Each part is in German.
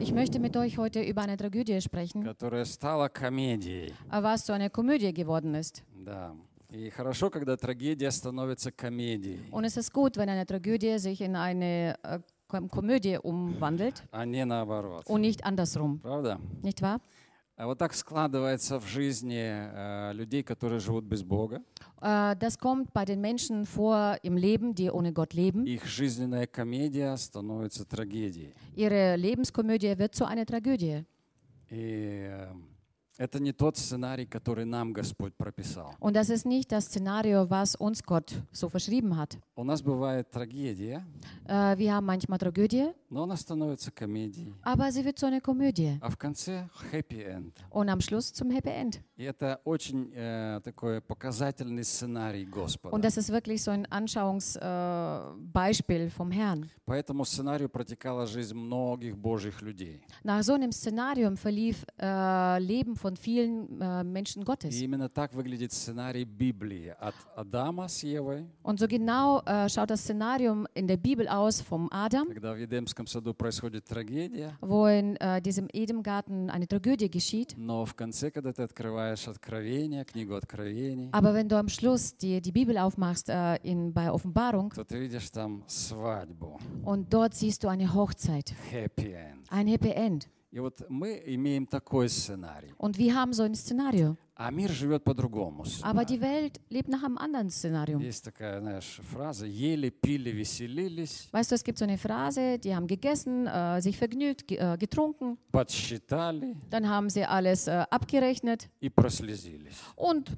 Ich möchte mit euch heute über eine Tragödie sprechen, was zu einer Komödie geworden ist. Und es ist gut, wenn eine Tragödie sich in eine äh, Komödie umwandelt und nicht andersrum. Nicht wahr? А вот так складывается в жизни э, людей, которые живут без Бога. Äh, das kommt bei den Menschen vor im Leben, die ohne Gott leben. Их жизненная комедия становится трагедией. Ihre Lebenskomödie wird zu einer Tragödie. И э, это не тот сценарий, который нам Господь прописал. Und das ist nicht das Szenario, was uns Gott so verschrieben hat. У нас бывает трагедия, Äh, wir haben manchmal Tragödie, но она становится комедией. aber sie wird zu einer Komödie. А в конце happy end. Und am Schluss zum Happy End. И это очень э, такой показательный сценарий Господа. Und das ist wirklich so ein Anschauungsbeispiel äh, vom Herrn. По этому сценарию протекала жизнь многих Божьих людей. Nach so einem Szenarium verlief äh, Leben von vielen äh, Menschen И Gottes. именно так выглядит сценарий Библии. От Адама с Евой, Und so genau äh, schaut das Szenarium in der Bibel aus vom Adam, когда в Едемском саду происходит трагедия, wo in äh, diesem Edengarten eine Tragödie geschieht. но в конце, когда ты открываешь Откровение, книгу Откровений, Aber wenn du am Schluss die, die Bibel aufmachst äh, in, bei Offenbarung то ты видишь там свадьбу, und dort siehst du eine Hochzeit, happy end. ein Happy End. И вот мы имеем такой сценарий. Und wir haben so ein Szenario. А мир живет по другому Aber сценарию. die Welt lebt nach einem anderen Szenario. Есть такая, знаешь, фраза «ели, пили, веселились, Weißt du, es gibt so eine Phrase, die haben gegessen, äh, sich vergnügt, ge äh, getrunken, подсчитали dann haben sie alles äh, abgerechnet и прослезились». und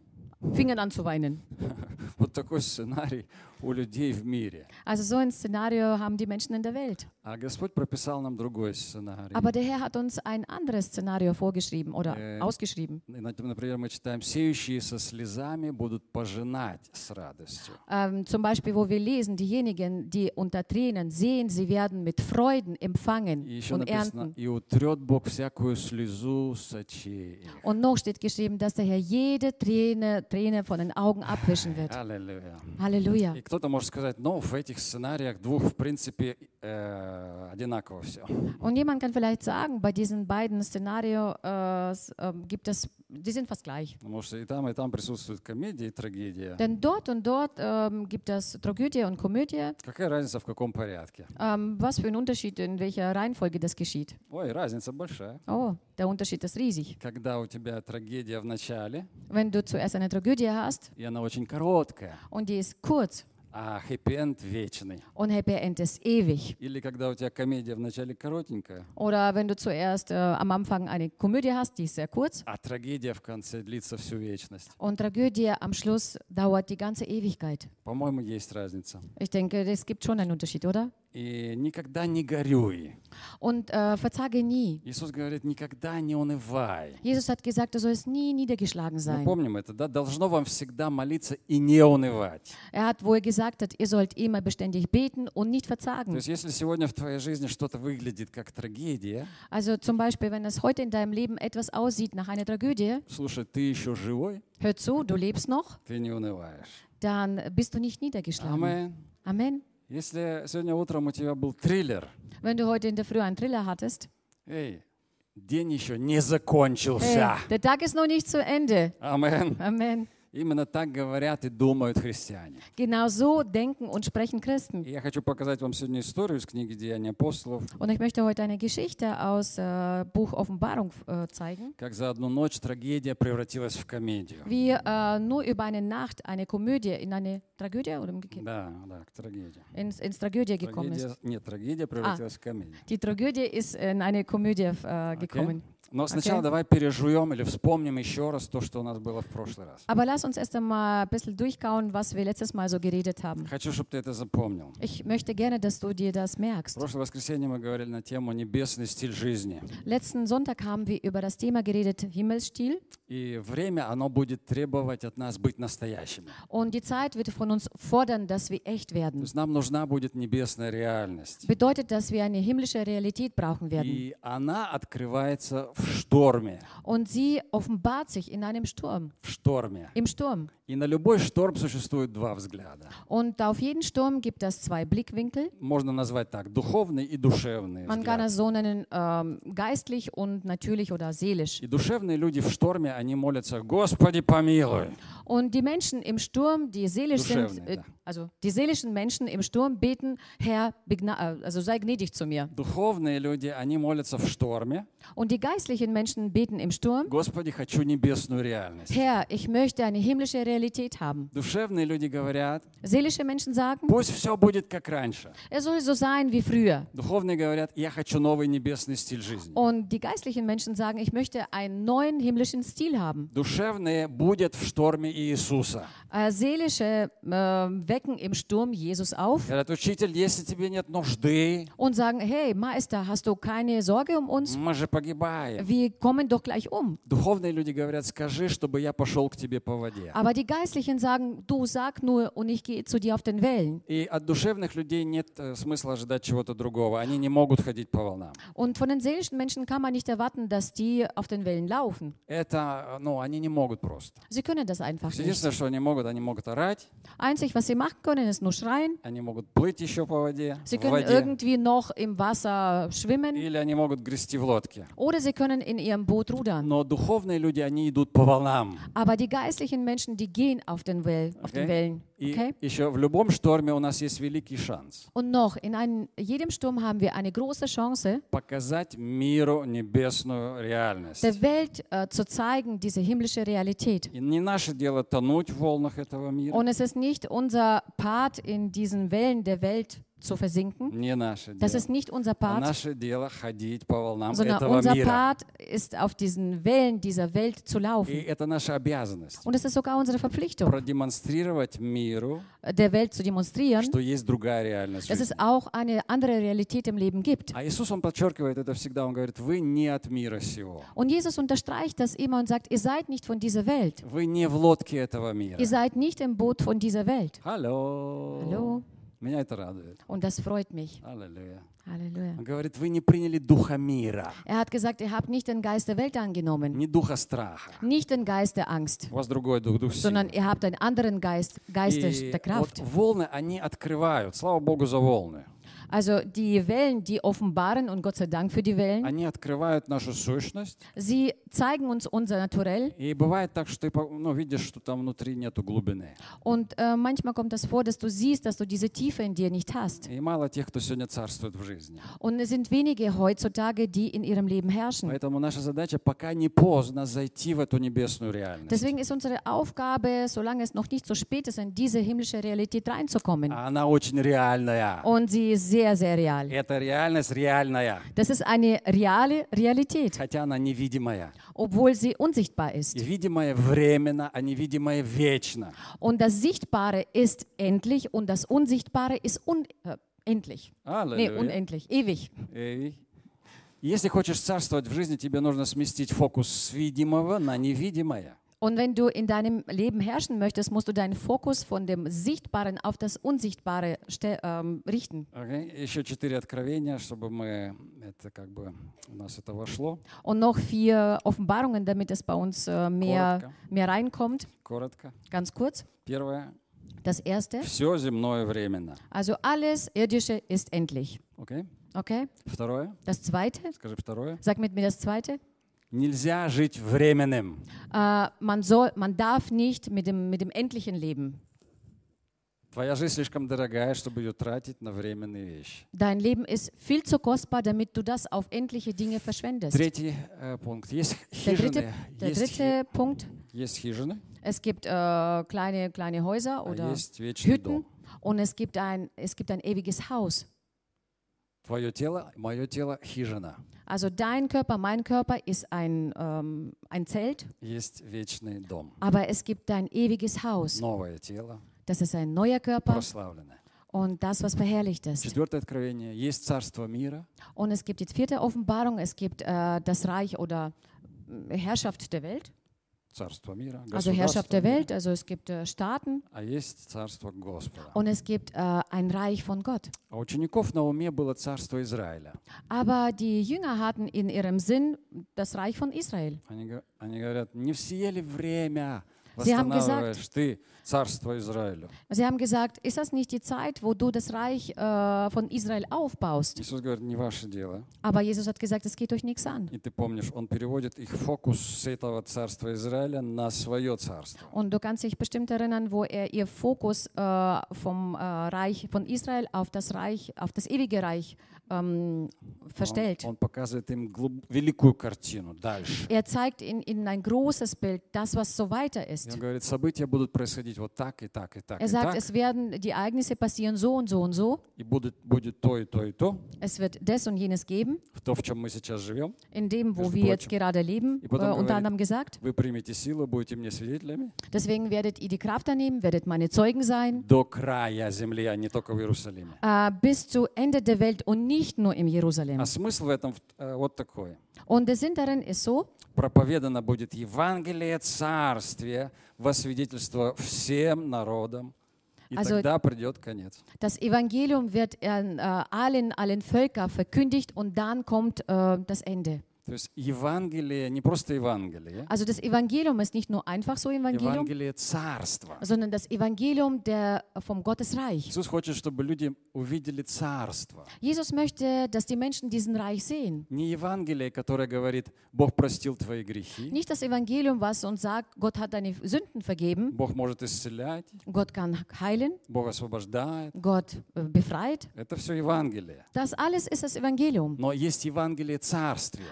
fingen an zu weinen. Вот такой сценарий у людей в мире. Also so ein Szenario haben die Menschen in der Welt. А Господь прописал нам другой сценарий. Aber der Herr hat uns ein anderes Szenario vorgeschrieben oder Äh, ausgeschrieben. И, Например, мы читаем «Сеющие со слезами будут пожинать с радостью». Ähm, zum Beispiel, wo wir lesen, diejenigen, die unter Tränen sehen, sie werden mit Freuden empfangen И еще und написано ernten. «И утрет Бог всякую слезу с очей их». Und noch steht geschrieben, dass der Herr jede Träne, Träne von den Augen abwischen wird. Аллилуйя. Halleluja. И кто-то может сказать, ну, в этих сценариях двух, в принципе, э, одинаково все. Und jemand kann vielleicht sagen, bei diesen beiden Szenarien äh, s- ähm, gibt es, die sind fast gleich. Потому что и там, и там присутствует комедия и трагедия. Denn dort und dort ähm, gibt es Tragödie und Komödie. Какая разница, в каком порядке? Ähm, was für ein Unterschied, in welcher Reihenfolge das geschieht. Ой, разница большая. Oh, der Unterschied ist riesig. Когда у тебя трагедия в начале, Wenn du zuerst eine Tragödie hast и она очень короткая, und die ist kurz а хэппи-энд вечный. und Happy End ist ewig. Или когда у тебя комедия в начале коротенькая, Oder wenn du zuerst äh, am Anfang eine Komödie hast, die ist sehr kurz а трагедия в конце длится всю вечность. und Tragödie am Schluss dauert die ganze Ewigkeit. По-моему, есть разница. Ich denke, es gibt schon einen Unterschied, oder? И никогда не горюй. Und äh, verzage nie. Иисус говорит, никогда не унывай. Jesus hat gesagt, du sollst nie niedergeschlagen Мы sein. помним это, да? Должно вам всегда молиться и не унывать. Er hat wohl gesagt, hat, ihr sollt immer beständig beten und nicht То verzagen. есть, если сегодня в твоей жизни что-то выглядит как трагедия, Also zum Beispiel, wenn es heute in deinem Leben etwas aussieht nach einer Tragödie, слушай, ты еще живой, hör zu, du lebst noch, ты не унываешь. dann bist du nicht niedergeschlagen. Amen. Amen. Если сегодня утром у тебя был триллер, Wenn du heute in der Früh einen Triller hattest, эй, день еще не hey, закончился. der Tag ist noch nicht zu Ende. Amen. Amen. Именно так говорят и думают христиане. Genau so denken und sprechen Christen. И я хочу показать вам сегодня историю из книги «Деяния апостолов», Und ich möchte heute eine Geschichte aus äh, Buch Offenbarung äh, zeigen, как за одну ночь трагедия превратилась в комедию. wie äh, nur über eine Nacht eine Komödie in eine Tragödie oder umgekehrt Да, да, к трагедии. ins, ins Tragödie gekommen ist. Трагедия, нет, трагедия превратилась в комедию. Die Tragödie ist in eine Komödie äh, gekommen. Но сначала давай пережуем или вспомним еще раз то, что у нас было в прошлый раз. Aber lass uns erst einmal ein bisschen durchkauen, was wir letztes Mal so geredet haben. Хочу, чтобы ты это запомнил. Ich möchte gerne, dass du dir das merkst. прошлое воскресенье мы говорили на тему «Небесный стиль жизни». Letzten Sonntag haben wir über das Thema geredet, Himmelsstil. И время, оно будет требовать от нас быть настоящими. Und die Zeit wird von uns fordern, dass wir echt То werden. есть нам нужна будет небесная реальность. Bedeutet, dass wir eine himmlische Realität brauchen werden. И она открывается в в шторме. Und sie offenbart sich in einem Sturm, В шторме. im Sturm. И на любой шторм существует два взгляда. Und auf jeden Sturm gibt es zwei Blickwinkel. Можно назвать так, духовный и душевный Man kann взгляд. es so nennen, ähm, geistlich und natürlich oder seelisch. И душевные люди в шторме, они молятся, Господи, помилуй. Und die Menschen im Sturm, die seelisch sind, Duschevne, äh, da. also die seelischen Menschen im Sturm beten, Herr, begna äh, also sei gnädig zu mir. Духовные люди, они молятся в шторме, Und die geistlichen Menschen beten im Sturm, Господи, хочу небесную реальность. Herr, ich möchte eine himmlische Realität haben. Dушевные люди говорят, Seelische Menschen sagen, пусть все будет как раньше. es soll so sein wie früher. Dуховные говорят, я хочу новый небесный стиль жизни. Und die geistlichen Menschen sagen, ich möchte einen neuen himmlischen Stil haben. Dушевные будут в шторме Иисуса. Äh, seelische äh, wecken im Sturm Jesus auf Говорят, учитель, если тебе нет нужды, und sagen, hey Meister, hast du keine Sorge um uns? мы же погибаем. Wir kommen doch gleich um. Духовные люди говорят, скажи, чтобы я пошел к тебе по воде. Aber die Geistlichen sagen, du sag nur und ich gehe zu dir auf den Wellen. И от душевных людей нет э, смысла ожидать чего-то другого. Они не могут ходить по волнам. Und von den seelischen Menschen kann man nicht erwarten, dass die auf den Wellen laufen. Это, э, ну, они не могут просто. Sie können das einfach nicht. Единственное, что они могут, они могут орать, Einzig, was sie machen können, ist nur schreien. они могут плыть еще по воде, Sie в können воде, irgendwie noch im Wasser schwimmen или они могут грести в лодке. oder sie können in ihrem Boot rudern. Но духовные люди, они идут по волнам. Aber die geistlichen Menschen, die gehen auf den, Well auf den Okay. Wellen. И Okay? еще в любом шторме у нас есть великий шанс Und noch, in einem, jedem Sturm haben wir eine große Chance, показать миру небесную реальность. der Welt äh, zu zeigen, diese himmlische Realität. И не наше дело тонуть в волнах этого мира. Und es ist nicht unser Part, in diesen Wellen der Welt zu versinken. Das ist nicht unser Part, sondern unser Part ist, auf diesen Wellen dieser Welt zu laufen. Und es ist sogar unsere Verpflichtung, der Welt zu demonstrieren, dass es auch eine andere Realität im Leben gibt. Und Jesus unterstreicht das immer und sagt, ihr seid nicht von dieser Welt. Ihr seid nicht im Boot von dieser Welt. Hallo. Hallo. Меня это радует. Und das freut mich. Аллилуйя. Halleluja. Он говорит, вы не приняли духа мира, Er hat gesagt, ihr habt nicht den Geist der Welt angenommen, не духа страха. nicht den Geist der Angst, У вас другой дух, дух sondern ihr habt einen anderen Geist, Geist der, der вот Kraft. волны, они открывают. Слава Богу за волны. Also die Wellen, die offenbaren, und Gott sei Dank für die Wellen, Они открывают нашу сущность. sie zeigen uns unser Naturell. И бывает так, что ты по- ну, видишь, что там внутри нету глубины. Und äh, manchmal kommt das vor, dass du siehst, dass du diese Tiefe in dir nicht hast. И мало тех, кто сегодня царствует в жизни. Und es sind wenige heutzutage, die in ihrem Leben herrschen. Поэтому наша задача пока не поздно зайти в эту небесную реальность. Deswegen ist unsere Aufgabe, solange es noch nicht so spät ist, in diese himmlische Realität reinzukommen. А Она очень реальная. Und sie ist sehr, sehr real. Эта реальность реальная, Das ist eine reale Realität, хотя она невидимая. obwohl sie unsichtbar И ist. видимое временно, а невидимое вечно. Und das Sichtbare ist endlich und das Unsichtbare ist unendlich. Nee, Аллилуйя. unendlich, ewig. Эй. Если хочешь царствовать в жизни, тебе нужно сместить фокус с видимого на невидимое. Und wenn du in deinem Leben herrschen möchtest, musst du deinen Fokus von dem Sichtbaren auf das Unsichtbare ste- ähm, richten. Окей? Еще четыре откровения, чтобы мы это как бы у нас это вошло. Und noch vier Offenbarungen, damit es bei uns äh, mehr, Коротко. mehr reinkommt. Коротко. Ganz kurz. Первое. Das erste. Все земное временно. Also alles Irdische ist endlich. Окей? Okay? Второе. Das zweite. Скажи второе. Sag mit mir das zweite. Нельзя жить временным. Äh, man, soll, man darf nicht mit dem, mit dem Endlichen leben. Твоя жизнь слишком дорогая, чтобы ее тратить на временные вещи. Dein Leben ist viel zu kostbar, damit du das auf endliche Dinge verschwendest. Третий э, пунkt. Есть Der хижины. dritte, der есть, хи- dritte Punkt. есть хижины, Es gibt äh, kleine, kleine Häuser а oder есть вечный Hütten дом. und es gibt, ein, es gibt ein ewiges Haus. Твое тело, мое тело хижина. Also dein Körper, mein Körper ist ein, ähm, ein Zelt, Есть вечный дом. aber es gibt ein ewiges Haus. Новое тело, Das ist ein neuer Körper прославленное. und das, was verherrlicht ist. Четвертое откровение. Есть царство мира, Und es gibt die vierte Offenbarung, es gibt äh, das Reich oder äh, Herrschaft der Welt. царство мира, also Herrschaft der государство мира, Welt, also es gibt äh, Staaten а есть царство Господа. und es gibt äh, ein Reich von Gott. А у учеников на уме было царство Израиля. Aber die Jünger hatten in ihrem Sinn das Reich von Israel. Они, го- они говорят, не в сие ли время Sie haben gesagt, Sie haben gesagt, ist das nicht die Zeit, wo du das Reich äh, von Israel aufbaust? Aber Jesus hat gesagt, es geht euch nichts an. Und du kannst dich bestimmt erinnern, wo er ihr Fokus äh, vom äh, Reich von Israel auf das Reich, auf das ewige Reich ähm, verstellt. Он, он показывает им глуб- великую картину дальше. Er zeigt in, in ein großes Bild, das, was so weiter И ist. он говорит, события будут происходить вот так и так и так Er и sagt, так. es werden die Ereignisse passieren so und so und so. И будет, будет то и то и то, Es wird das und jenes geben, в то, в чем мы сейчас живем. in dem, wo Между wir jetzt прочим. gerade leben, И äh, потом unter говорит- anderem gesagt. Вы примете силу, будете мне свидетелями Deswegen werdet ihr die Kraft annehmen, werdet meine Zeugen sein, до края земли, а не только в Иерусалиме. äh, bis zu Ende der Welt und nicht nur im Jerusalem. А смысл в этом э, вот такой. Und der Sinn darin ist so, Проповедано будет Евангелие Царствия во свидетельство всем народам, и Also- тогда придет конец. das Evangelium wird an äh, allen, allen Völkern verkündigt und dann kommt äh, das Ende. Also das Evangelium ist nicht nur einfach so Evangelium, sondern das Evangelium der, vom Gottesreich. Jesus möchte, dass die Menschen diesen Reich sehen. Nicht das Evangelium, was uns sagt, Gott hat deine Sünden vergeben. Gott kann heilen. Gott äh, befreit. Das alles ist das Evangelium.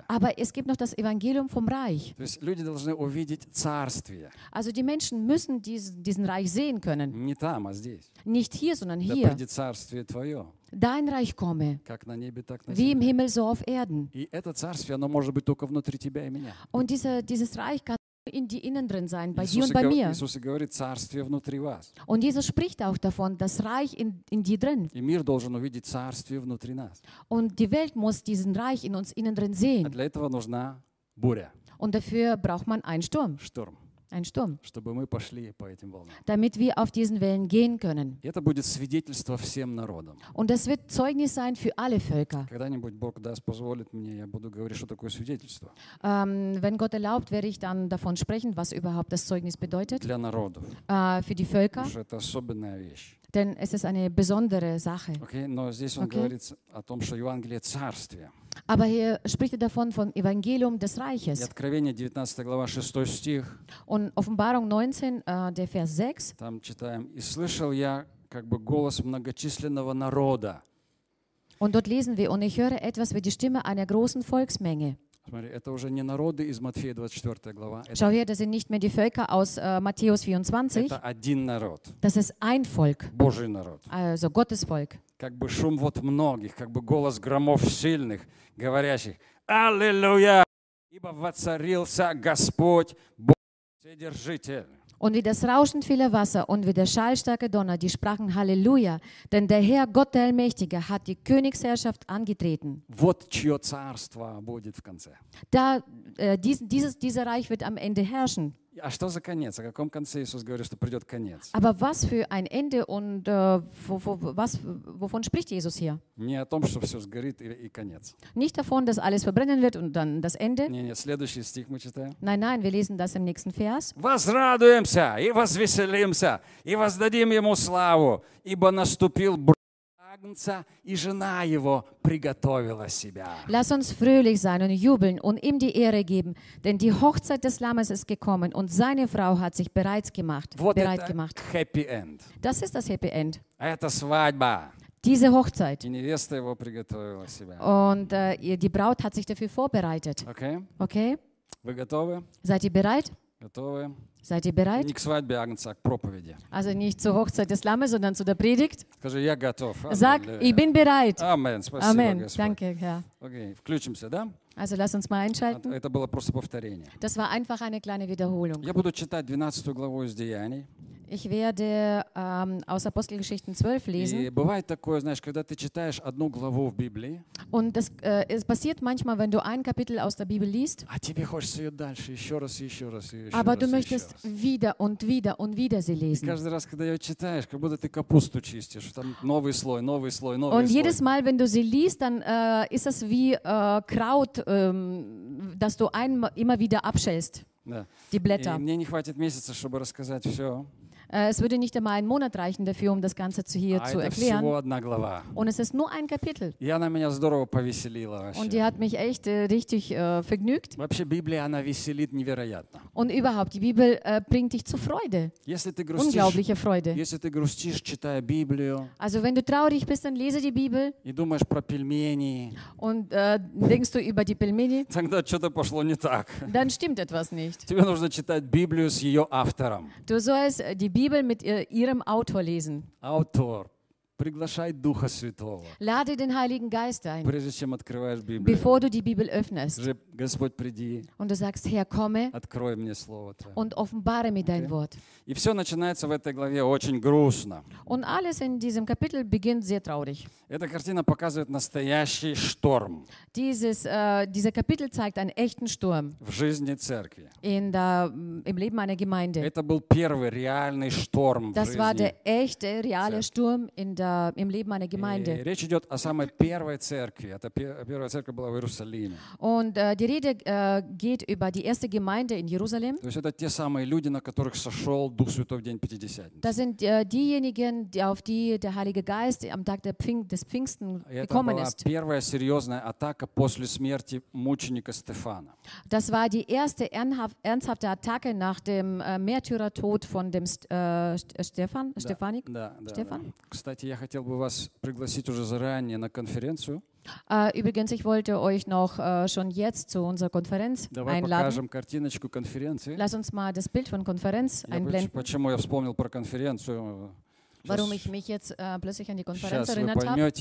Aber Aber es gibt noch das Evangelium vom Reich. То есть люди должны увидеть Царствие. Also die Menschen müssen diesen, diesen Reich sehen können. Не там, а здесь. Nicht hier, sondern Да hier. придет Царствие Твое, Dein Reich komme, как на небе, так на wie im земле. Himmel, so auf Erden. И это Царствие, оно может быть только внутри тебя и меня. Und diese, dieses Reich kann in die Innen drin sein, bei dir Иисус und и, bei гов- mir. Иисус и говорит, Царствие внутри вас. Und Jesus spricht auch davon, das Reich in, in dir drin. И мир должен увидеть Царствие внутри нас. Und die Welt muss diesen Reich in uns innen drin А sehen. для этого нужна буря, Und dafür braucht man einen Sturm, шторм, einen Sturm, чтобы мы пошли по этим волнам. damit wir auf diesen Wellen gehen können. И это будет свидетельство всем народам. Und das wird Zeugnis sein für alle Völker. Когда-нибудь Бог даст, позволит мне, я буду говорить, что такое свидетельство Ähm, wenn Gott erlaubt, werde ich dann davon sprechen, was überhaupt das Zeugnis bedeutet для народов. äh, für die Völker, Потому что это особенная вещь. denn es ist eine besondere Sache. Окей? Но здесь он Окей. говорит о том, что Евангелие Царствия. Aber hier spricht er davon vom Evangelium des И Reiches. Откровение 19 глава 6 стих, Und Offenbarung 19, äh, der Vers 6, там читаем, «И слышал я как бы голос многочисленного народа». und dort lesen wir, und ich höre etwas wie die Stimme einer großen Volksmenge. Смотри, это уже не народы из Матфея 24 глава, Schau her, das sind nicht mehr die Völker aus äh, Matthäus 24, это один народ, das ist ein Volk, Божий народ. also Gottes Volk. Как бы шум вот многих, как бы голос громов сильных, говорящих «Аллилуйя! Ибо воцарился Господь, Бог Вседержитель». Und wie das Rauschen vieler Wasser und wie der schallstarke Donner, die sprachen Halleluja, denn der Herr Gott der Allmächtige hat die Königsherrschaft angetreten. Вот чье царство будет в конце. Da, äh, dies, dieses, dieser Reich wird am Ende herrschen. А что за конец? О каком конце Иисус говорит, что придет конец? Aber was für ein Ende und äh, wo, wo, was, wovon spricht Jesus hier? Не о том, что все сгорит и, и конец. Nicht davon, dass alles verbrennen wird und dann das Ende. Не, не, следующий стих мы читаем. Nein, nein, wir lesen das im nächsten Vers. «Возрадуемся и возвеселимся, и воздадим Ему славу, ибо наступил Агнца, и жена Его приготовила себя». Lass uns fröhlich sein und jubeln und ihm die Ehre geben, denn die Hochzeit des Lammes ist gekommen und seine Frau hat sich bereits gemacht, Вот bereit это gemacht. happy end. Das ist das Happy End. А это свадьба. Diese Hochzeit. И невеста его приготовила себя. Und äh, ihr- die Braut hat sich dafür vorbereitet. Окей? Okay? Вы готовы? Seid ihr bereit? Готовы? Seid ihr bereit? Не к свадьбе Агнца, а к проповеди. Also nicht zur Hochzeit des Lammes, sondern zu der Predigt. Скажи, я готов. Sag, Аллилуйя. ich bin bereit. Амен. Спасибо, Amen. Господь. Danke, Herr. Окей, включимся, да? Also lass uns mal Это einschalten. это было просто повторение. Das war einfach eine kleine Wiederholung. Я буду читать 12 главу из Деяний. Ich werde ähm, aus Apostelgeschichten 12 И lesen. бывает такое, знаешь, когда ты читаешь одну главу в Библии, Und das äh, es passiert manchmal, wenn du ein Kapitel aus der Bibel liest, а тебе хочется ее дальше, еще раз, и еще раз, и еще aber раз, du и еще möchtest раз. wieder und wieder und wieder sie И lesen. каждый раз, когда ее читаешь, как будто ты капусту чистишь, там новый слой, новый слой, новый Und слой. jedes Mal, wenn du sie liest, dann äh, ist das wie äh, Kraut, ähm, das du ein, immer wieder abschälst, Да. die И Blätter. мне не хватит месяца, чтобы рассказать все. Äh, es würde nicht einmal einen Monat reichen dafür, um das Ganze zu hier А zu это erklären. всего одна глава. Und es ist nur ein Kapitel. И она меня здорово повеселила Und die вообще. hat mich echt äh, richtig äh, vergnügt. Вообще Библия, она веселит невероятно. Und überhaupt, die Bibel äh, bringt dich zur Freude. Если ты грустишь, Unglaubliche Freude. если ты грустишь, читая Библию, Also wenn du traurig bist, dann lese die Bibel и думаешь про пельмени, und äh, denkst du über die Pelmeni, тогда что-то пошло не так. dann stimmt etwas nicht. Тебе нужно читать Библию с ее автором. Du sollst äh, die Bibel Bibel mit ihrem Autor lesen. Autor. Приглашай Духа Святого, Lade den Heiligen Geist ein, прежде чем открываешь Библию. bevor du die Bibel öffnest. Господь, приди, Und du sagst, Herr, komme открой мне Слово Твое. und offenbare mir dein Okay. Wort. И все начинается в этой главе очень грустно. Und alles in diesem Kapitel beginnt sehr traurig. Эта картина показывает настоящий шторм Dieses, äh, dieser Kapitel zeigt einen echten Sturm в жизни церкви. in der, im Leben einer Gemeinde. Это был первый реальный шторм в Das war der echte, reale Церкви. Sturm in der, im Leben einer И Gemeinde. речь идет о самой первой церкви. Это пе- первая церковь была в Иерусалиме. Und äh, die Rede äh, geht über die erste Gemeinde in Jerusalem. То есть это те самые люди, на которых sошел Дух Святой в день Пятидесятницы. Das sind äh, diejenigen, die, auf die der Heilige Geist am Tag der Pfing, des Pfingsten И это gekommen была ist. первая серьезная атака после смерти мученика Стефана. Das war die erste ernhaft, ernsthafte Attacke nach dem äh, Märtyrertod von dem St äh, St- Stefan, Stephanik. Да, да, Стефан? да. Кстати, я хотел бы вас пригласить уже заранее на конференцию. Äh, übrigens, ich wollte euch noch äh, schon jetzt zu unserer Konferenz Давай einladen. покажем картиночку конференции. Lass uns mal das Bild von Konferenz Я einblenden. почему я вспомнил про конференцию? Warum ich mich jetzt äh, plötzlich an die Konferenz Сейчас erinnert habe.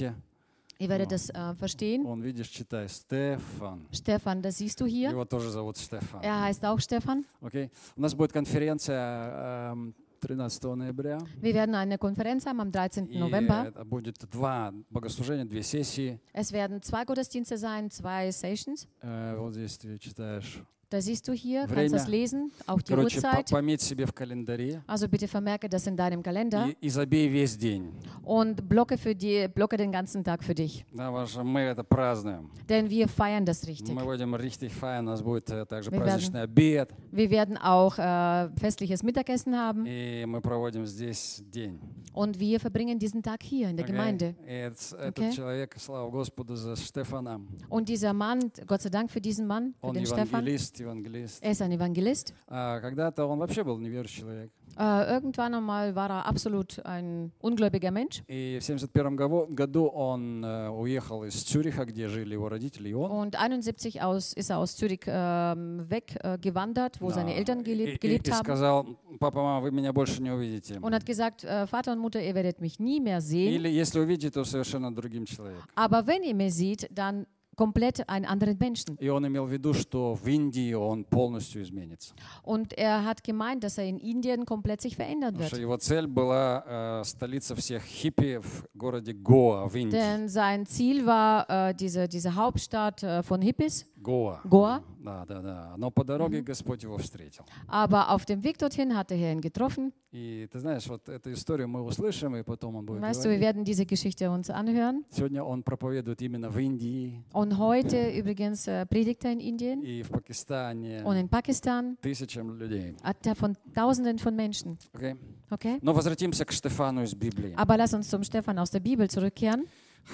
Ihr werdet das äh, verstehen. Он, видишь, читай, Стефан. Stefan, das siehst du hier. Его тоже зовут Стефан. Er heißt auch Stefan. Окей? У нас будет конференция эм, 13 ноября. Wir werden eine Konferenz haben am 13. И November. это будет два богослужения, две сессии. Es werden zwei Gottesdienste sein, zwei Sessions. Э, Вот здесь ты читаешь. Da siehst du hier, Время. kannst das lesen, auch die Короче, по- Uhrzeit. пометь себе в календаре Also bitte vermerke das in deinem Kalender и, и забей весь день. und blocke, für die, blocke den ganzen Tag für dich. Да, потому что мы это празднуем. Denn wir feiern das richtig. Мы будем richtig feiern. У нас будет э, также Wir праздничный обед. Wir werden auch äh, festliches Mittagessen haben И мы проводим здесь день. und wir verbringen diesen Tag hier in der Окей? Gemeinde. И это- этот Окей. человек, слава Господу за Стефана. Und dieser Mann, Gott sei Dank für diesen Mann, für Он den Stefan, евангелист, евангелист. er ist ein Evangelist. А когда-то он вообще был неверующий человек. Äh, irgendwann einmal war er absolut ein ungläubiger Mensch. И в 1971 году, году он э, уехал из Цюриха, где жили его родители, и он. Und 71 aus, ist er aus Zürich ähm, weggewandert, wo Да, seine Eltern и, gelebt, и- gelebt и haben. сказал, папа, мама, вы меня больше не увидите. Und hat gesagt, äh, Vater und Mutter, ihr werdet mich nie mehr sehen. Или если увидите, то совершенно другим человеком. Aber wenn ihr mich seht, dann komplett einen anderen Menschen. И он имел в виду, что в Индии он полностью изменится. Und er hat gemeint, dass er in Indien komplett sich verändern Потому что wird. его цель была э, столица всех хиппи в городе Гоа в Индии. Denn sein Ziel war äh, diese, diese Hauptstadt äh, von Hippies, Гоа. Гоа. Да, да, да. Но по дороге Господь его встретил. Aber auf dem Weg dorthin hat der Herr ihn getroffen. И ты знаешь, вот эту историю мы услышим, и потом он будет Weißt du, wir говорить. werden diese Geschichte uns anhören. Сегодня он проповедует именно в Индии Und heute übrigens äh, predigt er in Indien и в Пакистане und in Pakistan. тысячам людей. Hat er von Tausenden von Menschen. Окей? Okay? Но возвратимся к Штефану из Библии. Aber lass uns zum Stefan aus der Bibel zurückkehren.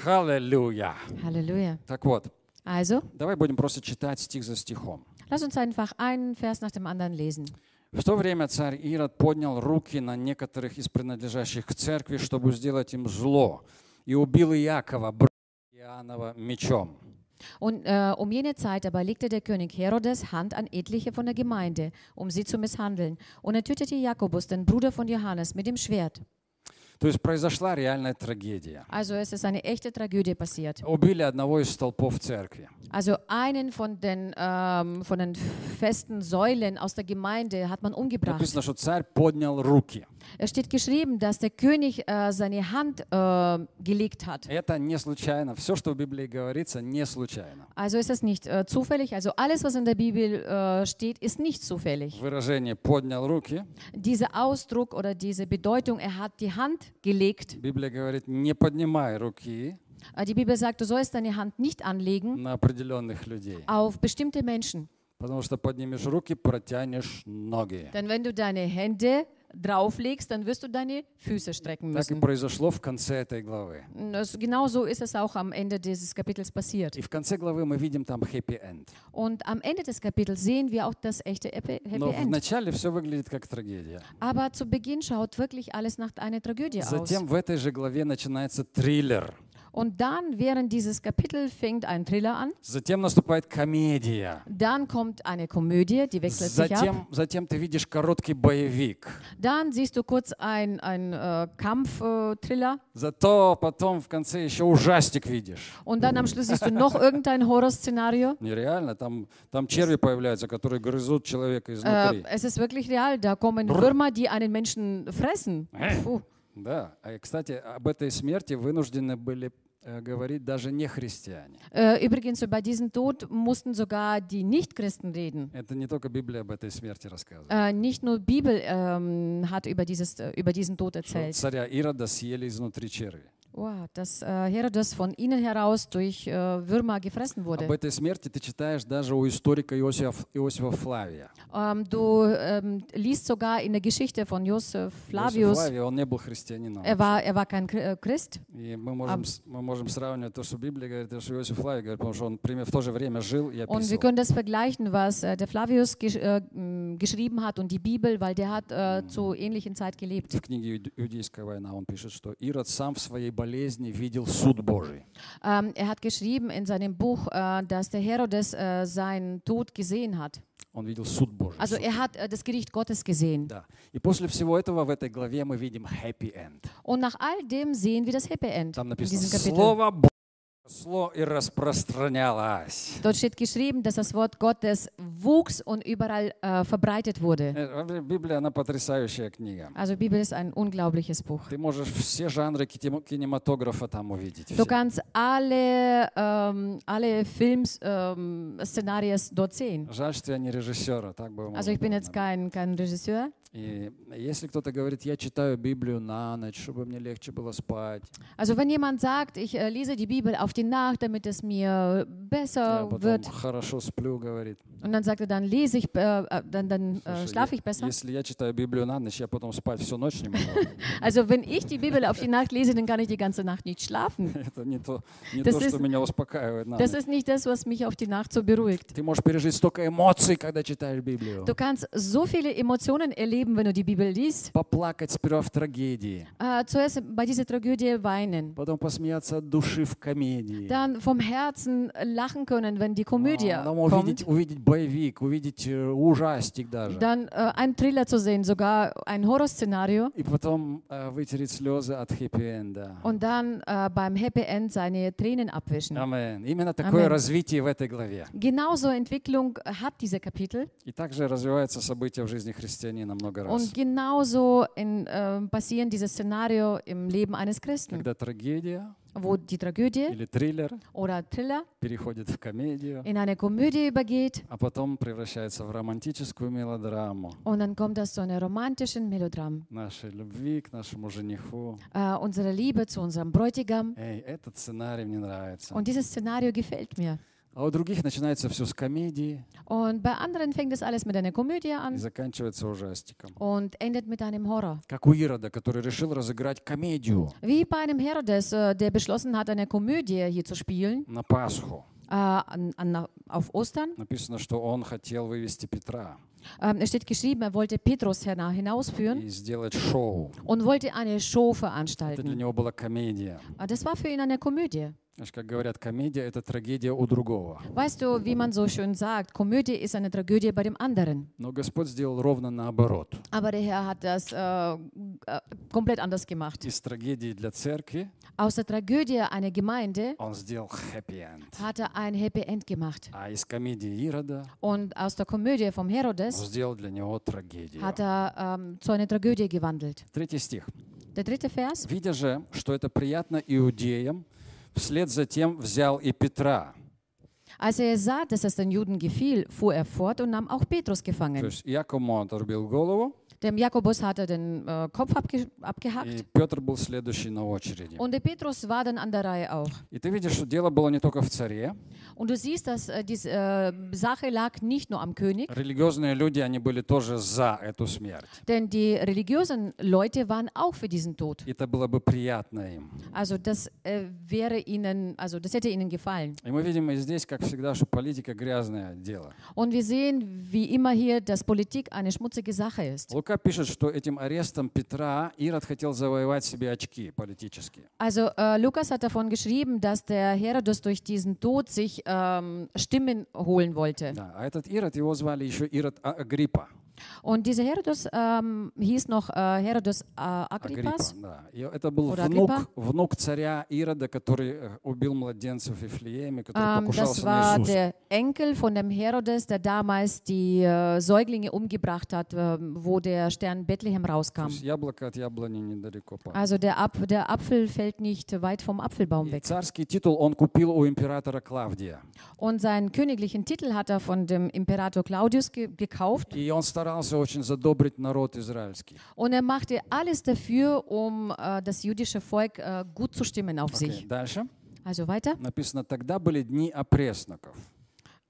Халлелуя! Halleluja. Так вот, Also, давай будем просто читать стих за стихом. lass uns einfach einen Vers nach dem anderen lesen. В то время царь Ирод поднял руки на некоторых из принадлежащих к церкви, чтобы сделать им зло, и убил Иакова, брата Иоаннова, мечом. Und äh, um jene Zeit aber legte der König Herodes Hand an etliche von der Gemeinde, um sie zu misshandeln. Und er tötete Jakobus, den Bruder von Johannes, mit dem Schwert. То есть произошла реальная трагедия. Also es ist eine echte Tragödie passiert. Убили одного из столпов церкви. Also einen von den, ähm, von den festen Säulen aus der Gemeinde hat man umgebracht. Написано, что царь поднял руки. Es steht geschrieben, dass der König äh, seine Hand äh, gelegt hat. Это не случайно. Все, что в Библии говорится, не случайно. Also ist es nicht äh, zufällig. Also alles, was in der Bibel äh, steht, ist nicht zufällig. Выражение «поднял руки» Dieser Ausdruck oder diese Bedeutung, er hat die Hand gelegt. Библия говорит «не поднимай руки Äh, Die Bibel sagt, du sollst deine Hand nicht anlegen на определенных людей». auf bestimmte Menschen. Потому что поднимешь руки, протянешь ноги. Denn wenn du deine Hände drauflegst, dann wirst du deine Füße strecken Так и müssen. произошло в конце этой главы. Das, genau so ist es auch am Ende dieses Kapitels passiert. И в конце главы мы видим там хэппи-энд. Und am Ende des Kapitels sehen wir auch das echte Happy Но Happy End. вначале все выглядит как трагедия. Aber zu Beginn schaut wirklich alles nach einer Tragödie aus. Затем в этой же главе начинается триллер. Und dann, während dieses Kapitel, fängt ein Thriller an. Затем наступает комедия. Dann kommt eine Komödie, die wechselt sich ab. Затем, затем ты видишь короткий боевик. Dann siehst du kurz ein, ein äh, Kampf-Thriller. Зато потом в конце еще ужастик видишь. Und dann am Schluss siehst du noch irgendein Horrorszenario. Нереально, там, там черви появляются, которые грызут человека Äh, изнутри. es ist wirklich real. Da kommen Würmer, die einen Menschen fressen. Puh. Да, А, кстати, об этой смерти вынуждены были э, говорить даже не христиане. Äh, übrigens, über diesen Tod mussten sogar die Nichtchristen reden. Это не только Библия об этой смерти рассказывает. Äh, nicht nur Bibel ähm, hat über, dieses, äh, über diesen Tod erzählt. царя Ирода съели изнутри черви. Wow, dass äh, Herodes von innen heraus durch äh, Würmer gefressen Об wurde. этой смерти ты читаешь даже у историка Иосифа, Иосифа Флавия. Ähm, du ähm, liest sogar in der Geschichte von Josef Иосиф Flavius, Флавий, он не был христианином. er war, er war kein Chri- äh, Christ. И мы можем, с- мы можем сравнивать то, что Библия говорит, и что Иосиф Флавий говорит, потому что он пример- в то же время жил и Und wir описывал. können das vergleichen, was äh, der Flavius gesch äh, m, geschrieben hat und die Bibel, weil der hat äh, zur ähnlichen Zeit gelebt. В книге «Иуд- «Иудейская война» он пишет, что Ирод сам в своей болезни видел суд Божий. Ähm, er hat geschrieben in seinem Buch, äh, dass der Herodes äh, seinen Tod gesehen hat. Он видел суд Божий. Also суд. er hat äh, das Gericht Gottes gesehen. Да. И после всего этого в этой главе мы видим happy end. Und nach all dem sehen wir das Happy End Там in написано, diesem Kapitel. Слово Божье росло и распространялось. Dort steht geschrieben, dass das Wort Gottes wuchs und überall äh, verbreitet wurde. Э, Библия, она потрясающая книга. Also Bibel ist ein unglaubliches Buch. Ты можешь все жанры кинематографа там увидеть. Du kannst alle, ähm, alle Filmszenarien ähm, dort sehen. Жаль, что я не режиссер, а так бы Also ich bin jetzt kein, kein Regisseur. И если кто-то говорит, я читаю Библию на ночь, чтобы мне легче было спать, Also wenn jemand sagt, ich äh, lese die Bibel auf die Nacht, damit es mir я besser потом wird, хорошо сплю, говорит. Und dann sagte, dann lese ich, äh, äh dann, dann äh, schlafe ich besser. also wenn ich die Bibel auf die Nacht lese, dann kann ich die ganze Nacht nicht schlafen. das, ist, das ist nicht das, was mich auf die Nacht so beruhigt. Du kannst so viele Emotionen erleben, wenn du die Bibel liest. Äh, zuerst bei dieser Tragödie weinen. Dann vom Herzen lachen können, wenn die Komödie kommt. Боевик, увидеть э, ужастик даже. dann äh, einen Thriller zu sehen, sogar ein Horrorszenario И потом э, вытереть слезы от хэппи-энда. und dann äh, beim Happy End seine Tränen abwischen. Амен. Именно такое Амен. развитие в этой главе. Genauso Entwicklung hat diese Kapitel И также развиваются события в жизни христианина много раз. und genauso in, äh, passieren diese Szenario im Leben eines Christen, Когда трагедия wo die Tragödie или триллер oder Thriller переходит в комедию, in eine Komödie übergeht а потом превращается в романтическую мелодраму und dann kommt das zu einer romantischen Melodram. нашей любви к нашему жениху. Äh, unsere Liebe zu unserem Bräutigam. Эй, этот сценарий мне нравится. Und dieses Szenario gefällt mir. А у других начинается все с комедии Und bei anderen fängt es alles mit einer Komödie и an заканчивается ужастиком. und endet mit einem Horror. Как у Ирода, который решил разыграть комедию Wie bei einem Herodes, äh, der beschlossen hat, eine Komödie hier zu spielen на Пасху. äh, an, an, auf Ostern. Написано, что он хотел вывести Петра Ähm, es steht geschrieben, er wollte Petrus hina- hinausführen и und wollte eine Show veranstalten. Äh, Das war für ihn eine Komödie. Знаешь, как говорят, комедия — это трагедия у другого. Weißt du, wie man so schön sagt, Komödie ist eine Tragödie bei dem anderen. Но Господь сделал ровно наоборот. Aber der Herr hat das äh, äh, komplett anders gemacht. Из трагедии для церкви Aus der Tragödie einer Gemeinde Он сделал happy end. hat er ein Happy End gemacht. А из комедии Ирода Und aus der Komödie vom Он Herodes сделал для него трагедию. hat er ähm, zu einer Tragödie gewandelt. Третий стих. Der dritte Vers. «Видя же, что это приятно иудеям, вслед за тем взял и Петра». Als er sah, dass es den Juden gefiel, fuhr er fort und nahm auch Petrus То gefangen. есть Якому отрубил голову, Dem Jakobus hat er den äh, Kopf abge abgehackt и Петр был следующий на очереди. und der Petrus war dann an der Reihe auch. И ты видишь, что дело было не только в царе. Und du siehst, dass äh, diese äh, Sache lag nicht nur am König, Религиозные люди, они были тоже за эту смерть. denn die religiösen Leute waren auch für diesen Tod. И Это было бы приятно им. Also das äh, wäre ihnen, also das hätte ihnen gefallen. И мы видим и здесь, как всегда, что политика грязное дело. Und wir sehen, wie immer hier, dass Politik eine schmutzige Sache ist. Лука пишет, что этим арестом Петра Ирод хотел завоевать себе очки политические. Also äh, Lukas hat davon geschrieben, dass der Herodes durch diesen Tod sich ähm, Stimmen holen wollte. Да, а этот Ирод, его звали еще Ирод А- Агриппа. Und dieser Herodes ähm, hieß noch äh, Herodes äh, Агриппа, Agrippas. да. И это был Oder внук, Agrippa. внук царя Ирода, который э, убил младенцев в Вифлееме, который Ähm, das покушался на war Иисуса. der Enkel von dem Herodes, der damals die äh, Säuglinge umgebracht hat, äh, wo der Stern Bethlehem То rauskam. есть яблоко от яблони недалеко падает. Also der, Ap der Apfel fällt nicht weit vom Apfelbaum И weg. царский титул он купил у императора Клавдия. Und seinen königlichen Titel hat er von dem Imperator Claudius ge gekauft. И он Старался очень задобрить народ израильский. Und er machte alles dafür, um äh, das jüdische Volk äh, gut zu stimmen auf Окей, sich. Дальше Also weiter. написано, тогда были дни опресноков.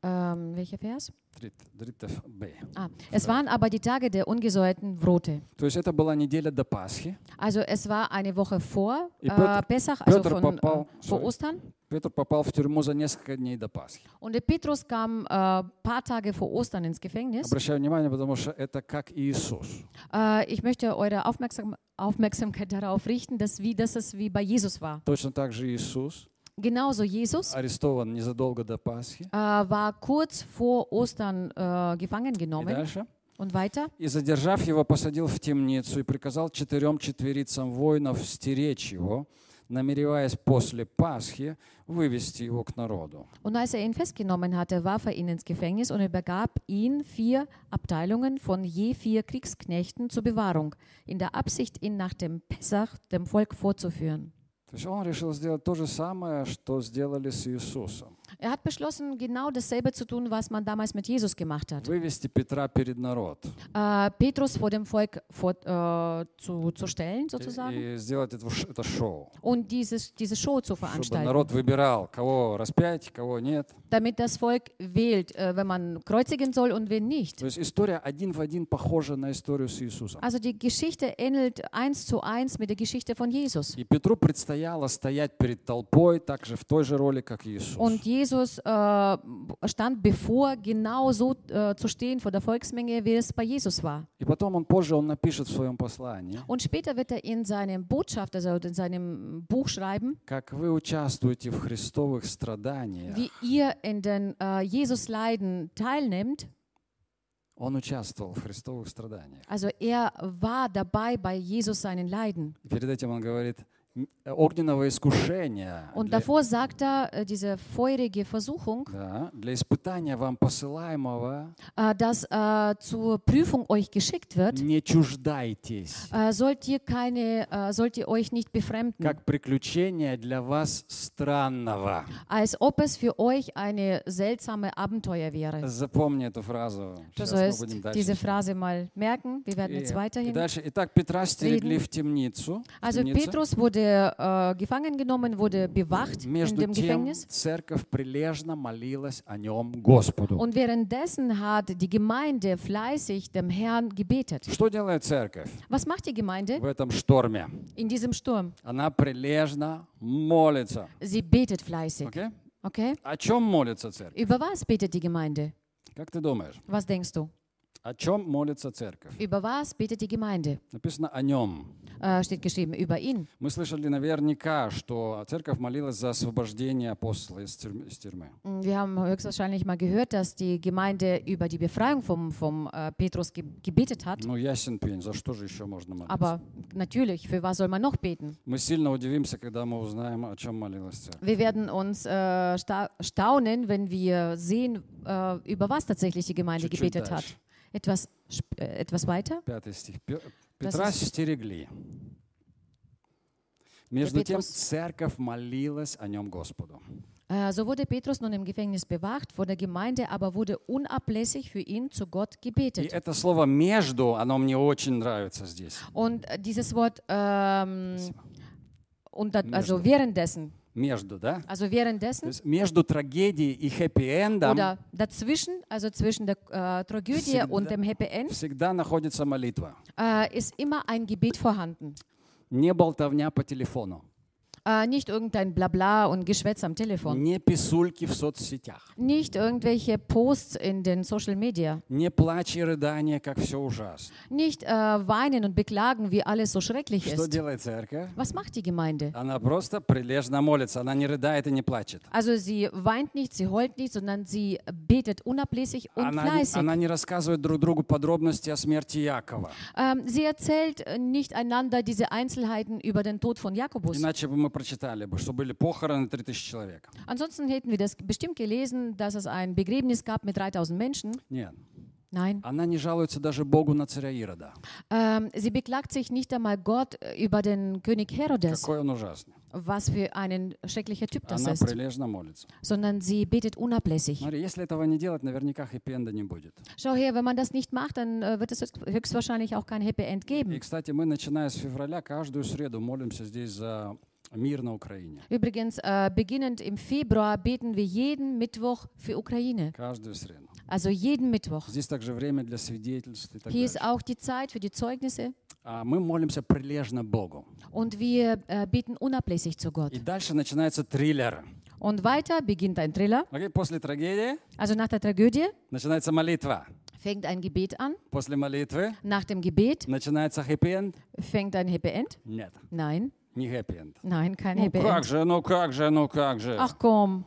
Ähm, welcher Vers? Трит- тритов Б. Ah, es waren aber die Tage der ungesäuerten Brote. То есть это была неделя до Пасхи. Also es war eine Woche vor И äh, Петр- Pessach, also Петр von, äh, попал, vor sorry. Ostern. Петр попал в тюрьму за несколько дней до Пасхи. Und der Petrus kam ein äh, paar Tage vor Ostern ins Gefängnis. Обращаю внимание, потому что это как Иисус. Äh, ich möchte eure Aufmerksam Aufmerksamkeit darauf richten, dass, wie, dass es wie bei Jesus war. Точно так же Иисус Genauso Jesus арестован незадолго до Пасхи. äh, war kurz vor Ostern äh, gefangen И genommen. дальше. Und weiter. И, задержав его, посадил в темницу и приказал четырем четверицам воинов стеречь его, намереваясь после Пасхи вывести его к народу. Und als er ihn festgenommen hatte, warf er ihn ins Gefängnis und übergab ihn vier Abteilungen von je vier Kriegsknechten zur Bewahrung, in der Absicht, ihn nach dem Pessach dem Volk vorzuführen. То есть он решил сделать то же самое, что сделали с Иисусом. Er hat beschlossen, genau dasselbe zu tun, was man damals mit Jesus gemacht hat. Вывести Петра перед народ. Äh, Petrus vor dem Volk vor, äh, zu, zu stellen, sozusagen, И сделать это, ш- это шоу. und dieses, diese Show zu Чтобы veranstalten, народ выбирал, кого распять, кого нет. damit das Volk wählt, äh, wenn man kreuzigen soll und wen nicht. То есть история один в один похожа на историю с Иисусом. Also die Geschichte ähnelt eins zu eins mit der Geschichte von Jesus. И Петру предстояло стоять перед толпой также в той же роли, как Иисус. Und Jesus äh, stand bevor, genau so äh, zu stehen vor der Volksmenge, wie es bei Jesus war. И потом он позже он напишет в своем послании, Und später wird er in seinem Botschaft, also in seinem Buch schreiben, как вы участвуете в христовых страданиях. wie ihr in den äh, Jesus-Leiden teilnimmt. Он участвовал в христовых страданиях. Also er war dabei bei Jesus seinen Leiden. И перед этим он говорит, «Н- огненного искушения Und для, davor sagt er, äh, diese feurige Versuchung, да, для испытания вам посылаемого äh, das äh, zur Prüfung euch geschickt wird, не чуждайтесь, äh, sollt ihr keine, äh, sollt ihr euch nicht befremden, как приключение для вас странного. als ob es für euch eine seltsame Abenteuer wäre. Запомни эту фразу. Du Сейчас мы sollst будем дальше. diese Phrase mal merken. Wir werden И, jetzt и weiterhin. дальше. Итак, Петра стерегли в темницу. в Also темнице. Petrus wurde äh, gefangen genommen, wurde bewacht in dem Gefängnis. Und währenddessen hat die Gemeinde fleißig dem Herrn gebetet. Was macht die Gemeinde in diesem Sturm? Sie betet fleißig. Okay? Okay? Über was betet die Gemeinde? Was denkst du? О чем молится церковь? Über was betet die Gemeinde? Написано о нем. äh, steht geschrieben über ihn. Мы слышали наверняка, что церковь молилась за освобождение апостола из тюрьмы. из тюрьмы. Mm, Wir haben höchstwahrscheinlich mal gehört, dass die Gemeinde über die Befreiung vom, vom äh, Petrus ge gebetet hat. Ну, ясен пень, за что же еще можно молиться? Aber natürlich, für was soll man noch beten? Мы сильно удивимся, когда мы узнаем, о чем молилась церковь. Wir werden uns äh, sta staunen, wenn wir sehen, äh, über was tatsächlich die Gemeinde Чуть-чуть gebetet hat. дальше. Etwas, sp- äh, etwas weiter. Пятый стих. Пе- Das Петра ist- стерегли. Между тем Петрус- церковь молилась о нем Господу. Äh, so wurde Petrus nun im Gefängnis bewacht von der Gemeinde, aber wurde unablässig für ihn zu Gott И gebetet. это слово «между», оно мне очень нравится здесь. Und äh, dieses Wort, ähm, und da, also Между. währenddessen, Между, да? also währenddessen есть между трагедией и хэппи-эндом oder dazwischen, also zwischen der äh, Tragödie Всегда- und dem Happy End, всегда находится молитва. äh, ist immer ein Gebet vorhanden. Не болтовня по телефону, Äh, nicht irgendein Blabla und Geschwätz am Telefon. не писульки в соцсетях, Nicht irgendwelche Posts in den Social Media. не плач и рыдания, как все ужасно. Nicht äh, weinen und beklagen, wie alles so schrecklich Что ist. делает церковь? Was macht die Gemeinde? Она просто прилежно молится, она не рыдает и не плачет. Also sie weint nicht, sie heult nicht, sondern sie betet unablässig und Она, не- fleißig. она не рассказывает друг другу подробности о смерти Якова. Ähm, sie erzählt äh, nicht einander diese Einzelheiten über den Tod von Jakobus. Иначе бы мы Прочитали бы, что были похороны 3000 человек. Ansonsten hätten wir das bestimmt gelesen, dass es ein Begräbnis gab mit 3000 Menschen. Нет. Nein. Она не жалуется даже Богу на царя Ирода. Ähm, sie beklagt sich nicht einmal Gott äh, über den König Herodes, Какой он ужасный. was für ein schrecklicher Typ das Она ist, прилежно молится. sondern sie betet unablässig. Смотри, если этого не делать, наверняка хэппи-энда не будет. Schau her, wenn man das nicht macht, dann äh, wird es höchst- höchstwahrscheinlich auch kein Happy End И, geben. кстати, мы, начиная с февраля, каждую среду молимся здесь за. Übrigens, äh, beginnend im Februar beten wir jeden Mittwoch für Ukraine. Каждую среду. Also jeden Mittwoch. Здесь также время для свидетельств и так Hier далее. ist auch die Zeit für die Zeugnisse А мы молимся прилежно Богу. und wir äh, beten unablässig zu Gott. И дальше начинается триллер. Und weiter beginnt ein Thriller. Окей, После трагедии Also nach der Tragödie начинается молитва. fängt ein Gebet an. После молитвы Nach dem Gebet начинается хэппи-энд. fängt ein Happy End. Нет, Nein, не хэппи-энд. nein, kein Ну Happy как End. же, ну как же, ну как же. Ach komm,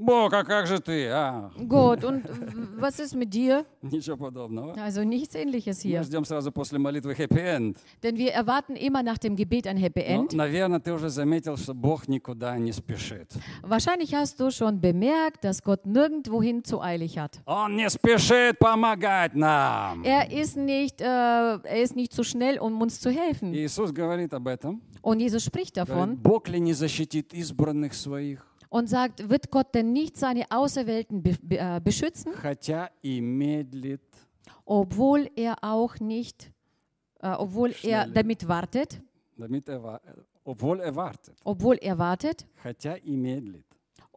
Бог, а как же ты? А, Gott, und w- was ist mit dir? ничего подобного. Also nichts ähnliches Мы hier. ждем сразу после молитвы хэппи-энд. Denn wir erwarten immer nach dem Gebet ein Happy Но, End. наверное, ты уже заметил, что Бог никуда не спешит. Wahrscheinlich hast du schon bemerkt, dass Gott nirgendwohin zu eilig hat. Он не спешит помогать нам. Er ist nicht, äh, er ist nicht so schnell, um uns zu helfen. Иисус говорит об этом. Und Jesus spricht Говорит, davon Бог ли не защитит избранных своих, und sagt, wird Gott denn nicht seine Auserwählten be be äh, beschützen, хотя и медлит? obwohl er auch nicht, äh, obwohl er Schnell. damit wartet, Damit er, wa- obwohl er wartet, obwohl er wartet хотя и медлит.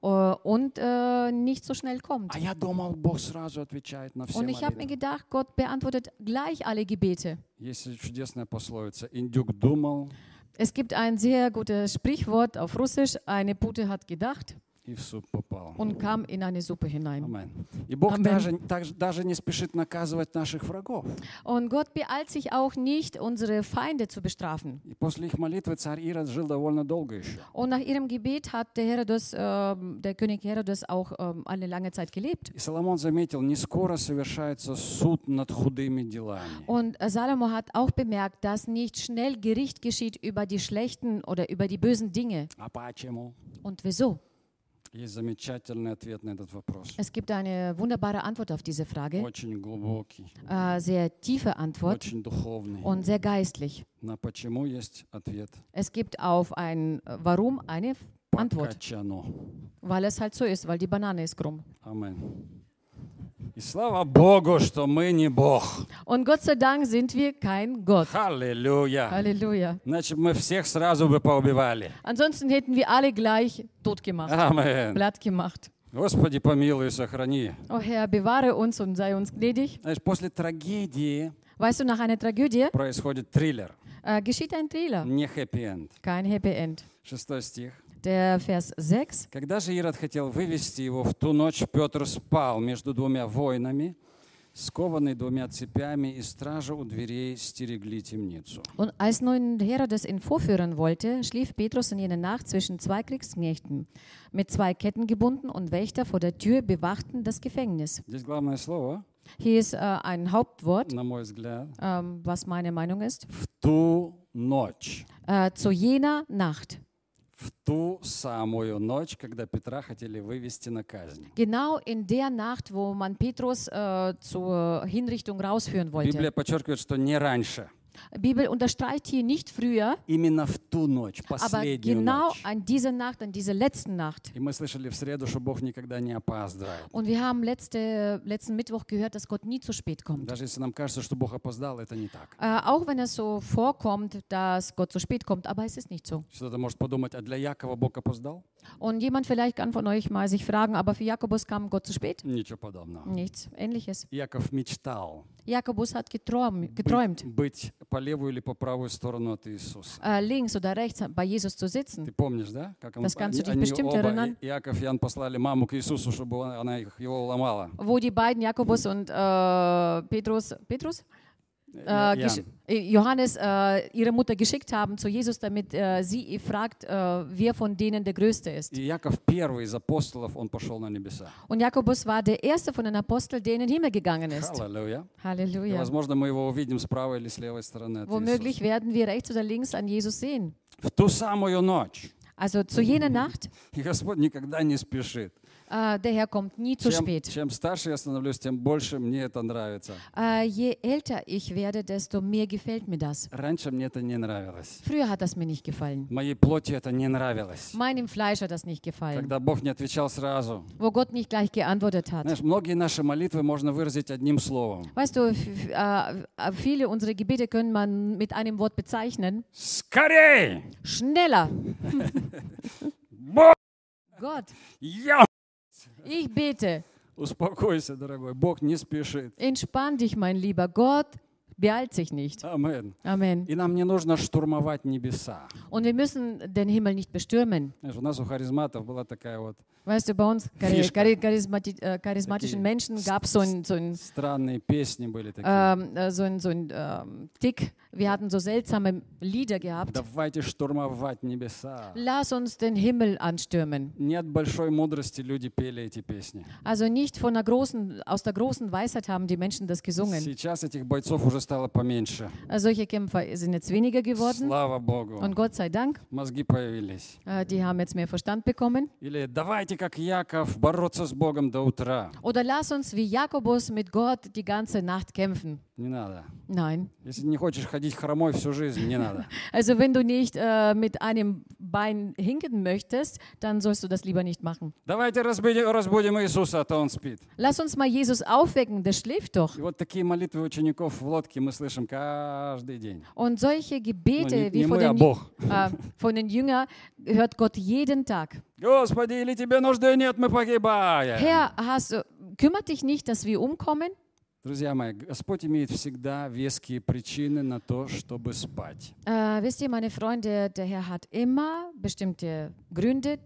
äh, und äh, nicht so schnell kommt. А я думал, Бог сразу отвечает на все Und ich habe mir молитвы. gedacht, Gott beantwortet gleich alle Gebete. Есть чудесная пословица. Индюк думал Es gibt ein sehr gutes Sprichwort auf Russisch, eine Pute hat gedacht и в суп попал. und kam in eine Suppe hinein. Амен. И Бог Амен. даже, также- даже не спешит наказывать наших врагов. Und Gott beeilt sich auch nicht, unsere Feinde zu bestrafen. И после их молитвы царь Ирод жил довольно долго еще. Und nach ihrem Gebet hat der Herodes, ähm, der König Herodes auch ähm, eine lange Zeit gelebt. И Соломон заметил, не скоро совершается суд над худыми делами. Und äh, Salomo hat auch bemerkt, dass nicht schnell Gericht geschieht über die schlechten oder über die bösen Dinge. А почему? Und wieso? Es gibt eine wunderbare Antwort auf diese Frage. Äh, sehr tiefe Antwort und sehr geistlich. Es gibt auf ein Warum eine Antwort. Weil es halt so ist, weil die Banane ist krumm. Amen. И слава Богу, что мы не Бог. Und Gott sei Dank sind wir kein Gott. Halleluja. Иначе бы мы всех сразу бы поубивали. Ansonsten hätten wir alle gleich tot gemacht, Амен. platt gemacht. Господи, помилуй сохрани. Oh Herr, bewahre uns und sei uns gnädig. Знаешь, после трагедии Weißt du, nach einer Tragödie происходит триллер. äh, geschieht ein Trailer, Не хэппи-энд. kein Happy End. Шестой стих. Der Vers 6. Когда же Ирод хотел вывести его, в ту ночь Петр спал между двумя воинами. скованный двумя цепями, и стража у дверей стерегли темницу. Und als nun Herodes ihn vorführen wollte, schlief Petrus in jener Nacht zwischen zwei Kriegsknechten. Mit zwei Ketten gebunden und Wächter vor der Tür bewachten das Gefängnis. Здесь главное слово, Hier ist äh, ein Hauptwort, на мой взгляд, ähm, was meine Meinung ist. в ту ночь. Äh, zu jener Nacht. В ту самую ночь, когда Петра хотели вывести на казнь. Genau in der Nacht, wo man Petrus äh, zur Hinrichtung rausführen wollte. Библия подчеркивает, что не раньше. Bibel unterstreicht hier nicht früher, Именно в ту ночь, aber последнюю genau ночь. an dieser Nacht, an dieser letzten Nacht. И мы слышали в среду, что Бог никогда не опаздывает. Und wir haben letzte, letzten Mittwoch gehört, dass Gott nie zu spät kommt. Даже если нам кажется, что Бог опоздал, это не так. Äh, auch wenn es so vorkommt, dass Gott zu spät kommt, aber es ist nicht so. Кто-то может подумать, а для Якова Бог опоздал? Und jemand vielleicht kann von euch mal sich fragen, aber für Jakobus kam Gott zu spät? Ничего подобного. Nichts Ähnliches. Яков мечтал Jakobus hat geträum, geträumt, быть по левую или по правую сторону от Иисуса. äh, links oder rechts bei Jesus zu sitzen. Ты помнишь, да? Как он- Das kannst du dich они bestimmt оба, erinnern. И- Иаков и Иоанн послали маму к Иисусу, чтобы он- она их, его уломала. Wo die beiden, Jakobus und äh, Petrus, Petrus? Äh, Иоанн. gesch- äh, Johannes äh, ihre Mutter geschickt haben zu Jesus, damit äh, sie ihn fragt, äh, wer von denen der Größte ist. И Яков первый из апостолов, он пошел на небеса. Und Jakobus war der erste von den Aposteln, der in den Himmel gegangen ist. Аллилуйя. И, Halleluja. возможно, мы его увидим с правой или с левой стороны от Womöglich Иисуса. werden wir rechts oder links an Jesus sehen. В ту самую ночь. Also zu jener Nacht, И Господь никогда не спешит. äh, der Herr kommt nie zu Чем, spät. чем старше я становлюсь, тем больше мне это нравится. Äh, je älter ich werde, desto mehr gefällt mir das. Раньше мне это не нравилось. Früher hat das mir nicht gefallen. Моей плоти это не нравилось. Meinem Fleisch hat das nicht gefallen. Когда Бог не отвечал сразу. Wo Gott nicht gleich geantwortet hat. Знаешь, многие наши молитвы можно выразить одним словом. Weißt du, f- f- äh, äh, viele unserer Gebete können man mit einem Wort bezeichnen. Скорей! Schneller. Бог! Gott, Я! ich bete. Успокойся, дорогой. Бог не спешит. Entspann dich, mein lieber Gott. Beeilt sich nicht. Амен. Amen. И нам не нужно штурмовать небеса. Und wir müssen den Himmel nicht bestürmen. Знаешь, у нас у харизматов была такая вот Weißt du, bei uns chari Fischka. chari charismati äh, charismatischen Такие Menschen gab es so ein, so ein странные песни были такие. ähm, äh, so ein, so ein ähm, Tick. Wir hatten so seltsame Lieder gehabt. Давайте штурмовать небеса. Lass uns den Himmel anstürmen. Не от большой мудрости люди пели эти песни. Also nicht von der großen, aus der großen Weisheit haben die Menschen das gesungen. Сейчас этих бойцов уже стало поменьше. Äh, solche Kämpfer sind jetzt weniger geworden. Слава Богу. Und Gott sei Dank, Мозги появились. äh, die haben jetzt mehr Verstand bekommen. Или давайте, как Яков, бороться с Богом до утра. Oder lass uns wie Jakobus mit Gott die ganze Nacht kämpfen. Не надо. Nein. Если не хочешь ходить хромой всю жизнь, не надо. Also wenn du nicht äh, mit einem Bein hinken möchtest, dann sollst du das lieber nicht machen. Давайте разбудим, разбудим Иисуса, а то он спит. Lass uns mal Jesus aufwecken, der schläft doch. И вот такие молитвы учеников в лодке мы слышим каждый день. Und solche Ну, Gebete не, wie не von мы, а den, Бог. äh, von den Jüngern hört Gott jeden Tag. Господи, или тебе нужды нет, мы погибаем. Herr, hast du, kümmert dich nicht, dass wir umkommen? Друзья мои, Господь имеет всегда веские причины на то, чтобы спать. Äh, wisst ihr, meine Freunde, der Herr hat immer bestimmte Gründe,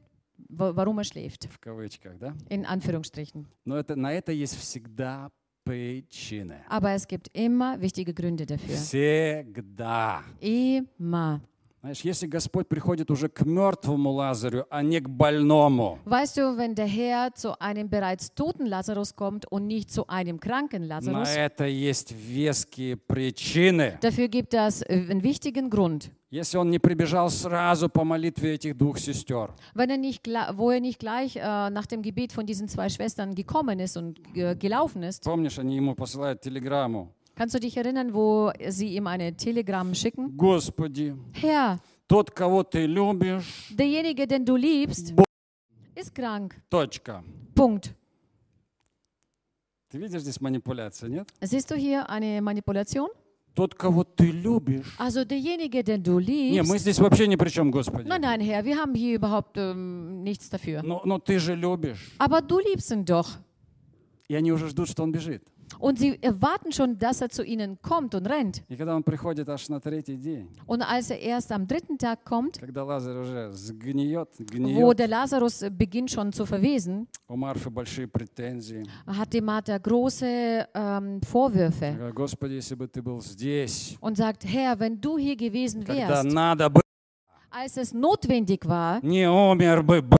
wa- warum er schläft. В кавычках, да? In Anführungsstrichen. Но это, на это есть всегда причины. Aber es gibt immer wichtige Gründe dafür. Всегда. Immer. Знаешь, если Господь приходит уже к мертвому Лазарю, а не к больному, Weißt du, wenn der Herr zu einem bereits toten Lazarus kommt und nicht zu einem kranken на Lazarus, это есть веские причины. dafür gibt es äh, einen wichtigen Grund. Если он не прибежал сразу по молитве этих двух сестер, Wenn er nicht, gla- wo er nicht gleich äh, nach dem Gebet von diesen zwei Schwestern gekommen ist und äh, gelaufen ist, помнишь, они ему посылают телеграмму. kannst du dich erinnern, wo sie ihm eine Telegramm schicken? Господи, Herr, тот, кого ты любишь, derjenige, den du liebst, Бог. ist krank. точка. Punkt. Ты видишь здесь манипуляцию, нет? Siehst du hier eine Manipulation? Тот, кого ты любишь. Also derjenige, den du Не, мы liebst. здесь вообще ни при чем, Господи. Nein, nein, Herr, wir haben hier überhaupt ähm, nichts dafür. Но, но ты же любишь. Aber du liebst ihn doch. И они уже ждут, что он бежит. Und sie erwarten schon, dass er zu ihnen kommt und rennt. И когда он приходит аж на третий день, Und als er erst am dritten Tag kommt, когда Лазарь уже сгниет, wo гниет, der Lazarus beginnt schon zu verwesen, у Марфы большие претензии. hat die Martha große ähm, Vorwürfe Она говорит, Господи, если бы ты был здесь, und sagt, Herr, wenn du hier gewesen когда wärst, надо бы, als es notwendig war, не умер бы, брат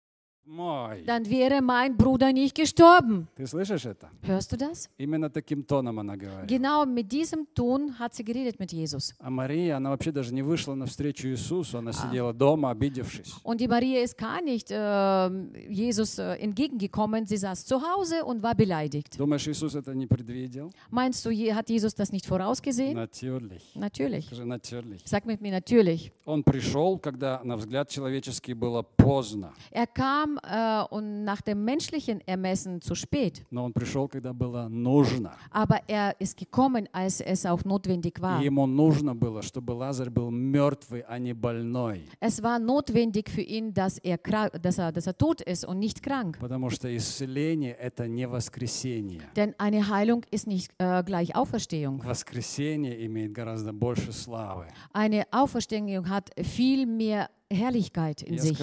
мой. dann wäre mein Bruder nicht gestorben. Ты слышишь это? Hörst du das? Именно таким тоном она говорит. Genau mit diesem Ton hat sie geredet mit Jesus. А Мария, она вообще даже не вышла навстречу Иисусу, она сидела дома, обидевшись. Und die Maria ist gar nicht äh, Jesus äh, entgegengekommen. Sie saß zu Hause und war beleidigt. Думаешь, Иисус это не предвидел? Meinst du, je- hat Jesus das nicht vorausgesehen? Natürlich. Natürlich. Скажи, natürlich. Sag mit mir natürlich. Он пришел, когда, на взгляд человеческий, было поздно. Er kam äh, und nach dem menschlichen Ermessen zu spät. Но он пришел, когда было нужно. Aber er ist gekommen, als es auch notwendig war. И ему нужно было, чтобы Лазарь был мертвый, а не больной. Es war notwendig für ihn, dass er, krank, dass er, dass er tot ist und nicht krank. Потому что исцеление – это не воскресение. Denn eine Heilung ist nicht äh, gleich Auferstehung. Воскресение имеет гораздо больше славы. Eine Auferstehung hat viel mehr Herrlichkeit in sich.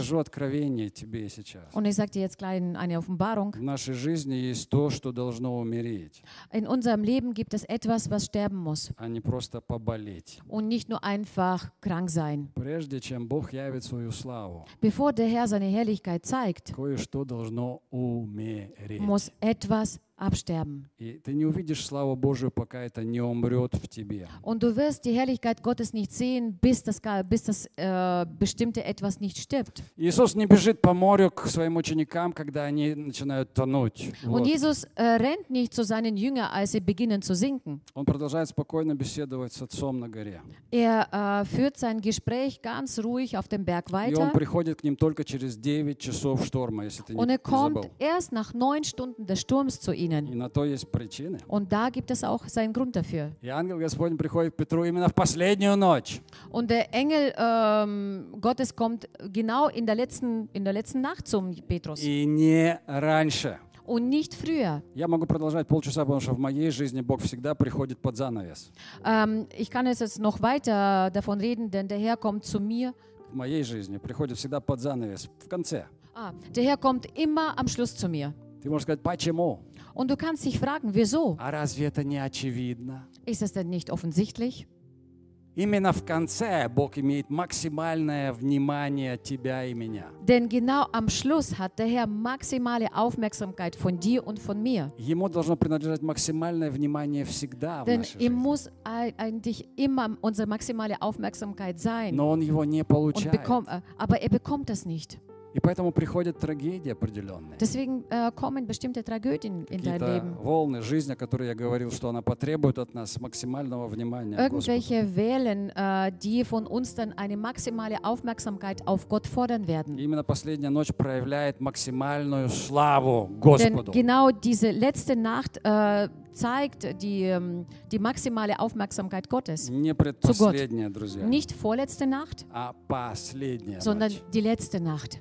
Und ich sage dir jetzt gleich eine Offenbarung. In unserem Leben gibt es etwas, was sterben muss. Und nicht nur einfach krank sein. Bevor der Herr seine Herrlichkeit zeigt, muss etwas absterben. И ты не увидишь славу Божию, пока это не умрет в тебе. Und du wirst die Herrlichkeit Gottes nicht sehen, bis das, ga- bis das äh, bestimmte etwas nicht stirbt. Иисус не бежит по морю к своим ученикам, когда они начинают тонуть. Und Вот. Jesus äh, rennt nicht zu seinen Jüngern, als sie beginnen zu sinken. Он продолжает спокойно беседовать с Отцом на горе. Er äh, führt sein Gespräch ganz ruhig auf dem Berg И он weiter. приходит к ним только через 9 часов шторма, если ты не, Und er не забыл. kommt erst nach neun Stunden des Sturms zu ihnen. И на то есть причины. Und da gibt es auch seinen Grund dafür. И ангел Господень приходит к Петру именно в последнюю ночь. Und der Engel ähm, Gottes kommt genau in der, letzten, in der letzten Nacht zum Petrus И не раньше. und nicht früher. Я могу продолжать полчаса, потому что в моей жизни Бог всегда приходит под занавес. Ähm, ich kann jetzt jetzt noch weiter davon reden, denn der Herr kommt zu mir. В моей жизни приходит всегда под занавес, в конце. Ah, der Herr kommt immer am Schluss zu mir. Ты можешь сказать, почему? Und du kannst dich fragen, wieso? А разве это не очевидно? Ist das denn nicht offensichtlich? Именно в конце Бог имеет максимальное внимание тебя и меня. Denn genau am Schluss hat der Herr maximale Aufmerksamkeit von dir und von mir. Ему должно принадлежать максимальное внимание всегда в Denn нашей ihm жизни. muss ei- eigentlich immer unsere maximale Aufmerksamkeit sein. Но он его не Und получает. bekomm, äh, aber er bekommt das nicht. И поэтому приходят трагедии определенные. Deswegen äh, kommen bestimmte Tragödien in dein Какие-то Leben. волны жизни, о которых я говорил, что она потребует от нас максимального внимания к Господу. Irgendwelche Wellen, äh, die von uns dann eine maximale Aufmerksamkeit auf Gott fordern И werden. именно последняя ночь проявляет максимальную славу Denn Господу. genau diese letzte Nacht äh, zeigt die, ähm, die maximale Aufmerksamkeit Gottes. Не предпоследняя, друзья, Nicht vorletzte Nacht, а последняя sondern ночь. die letzte Nacht.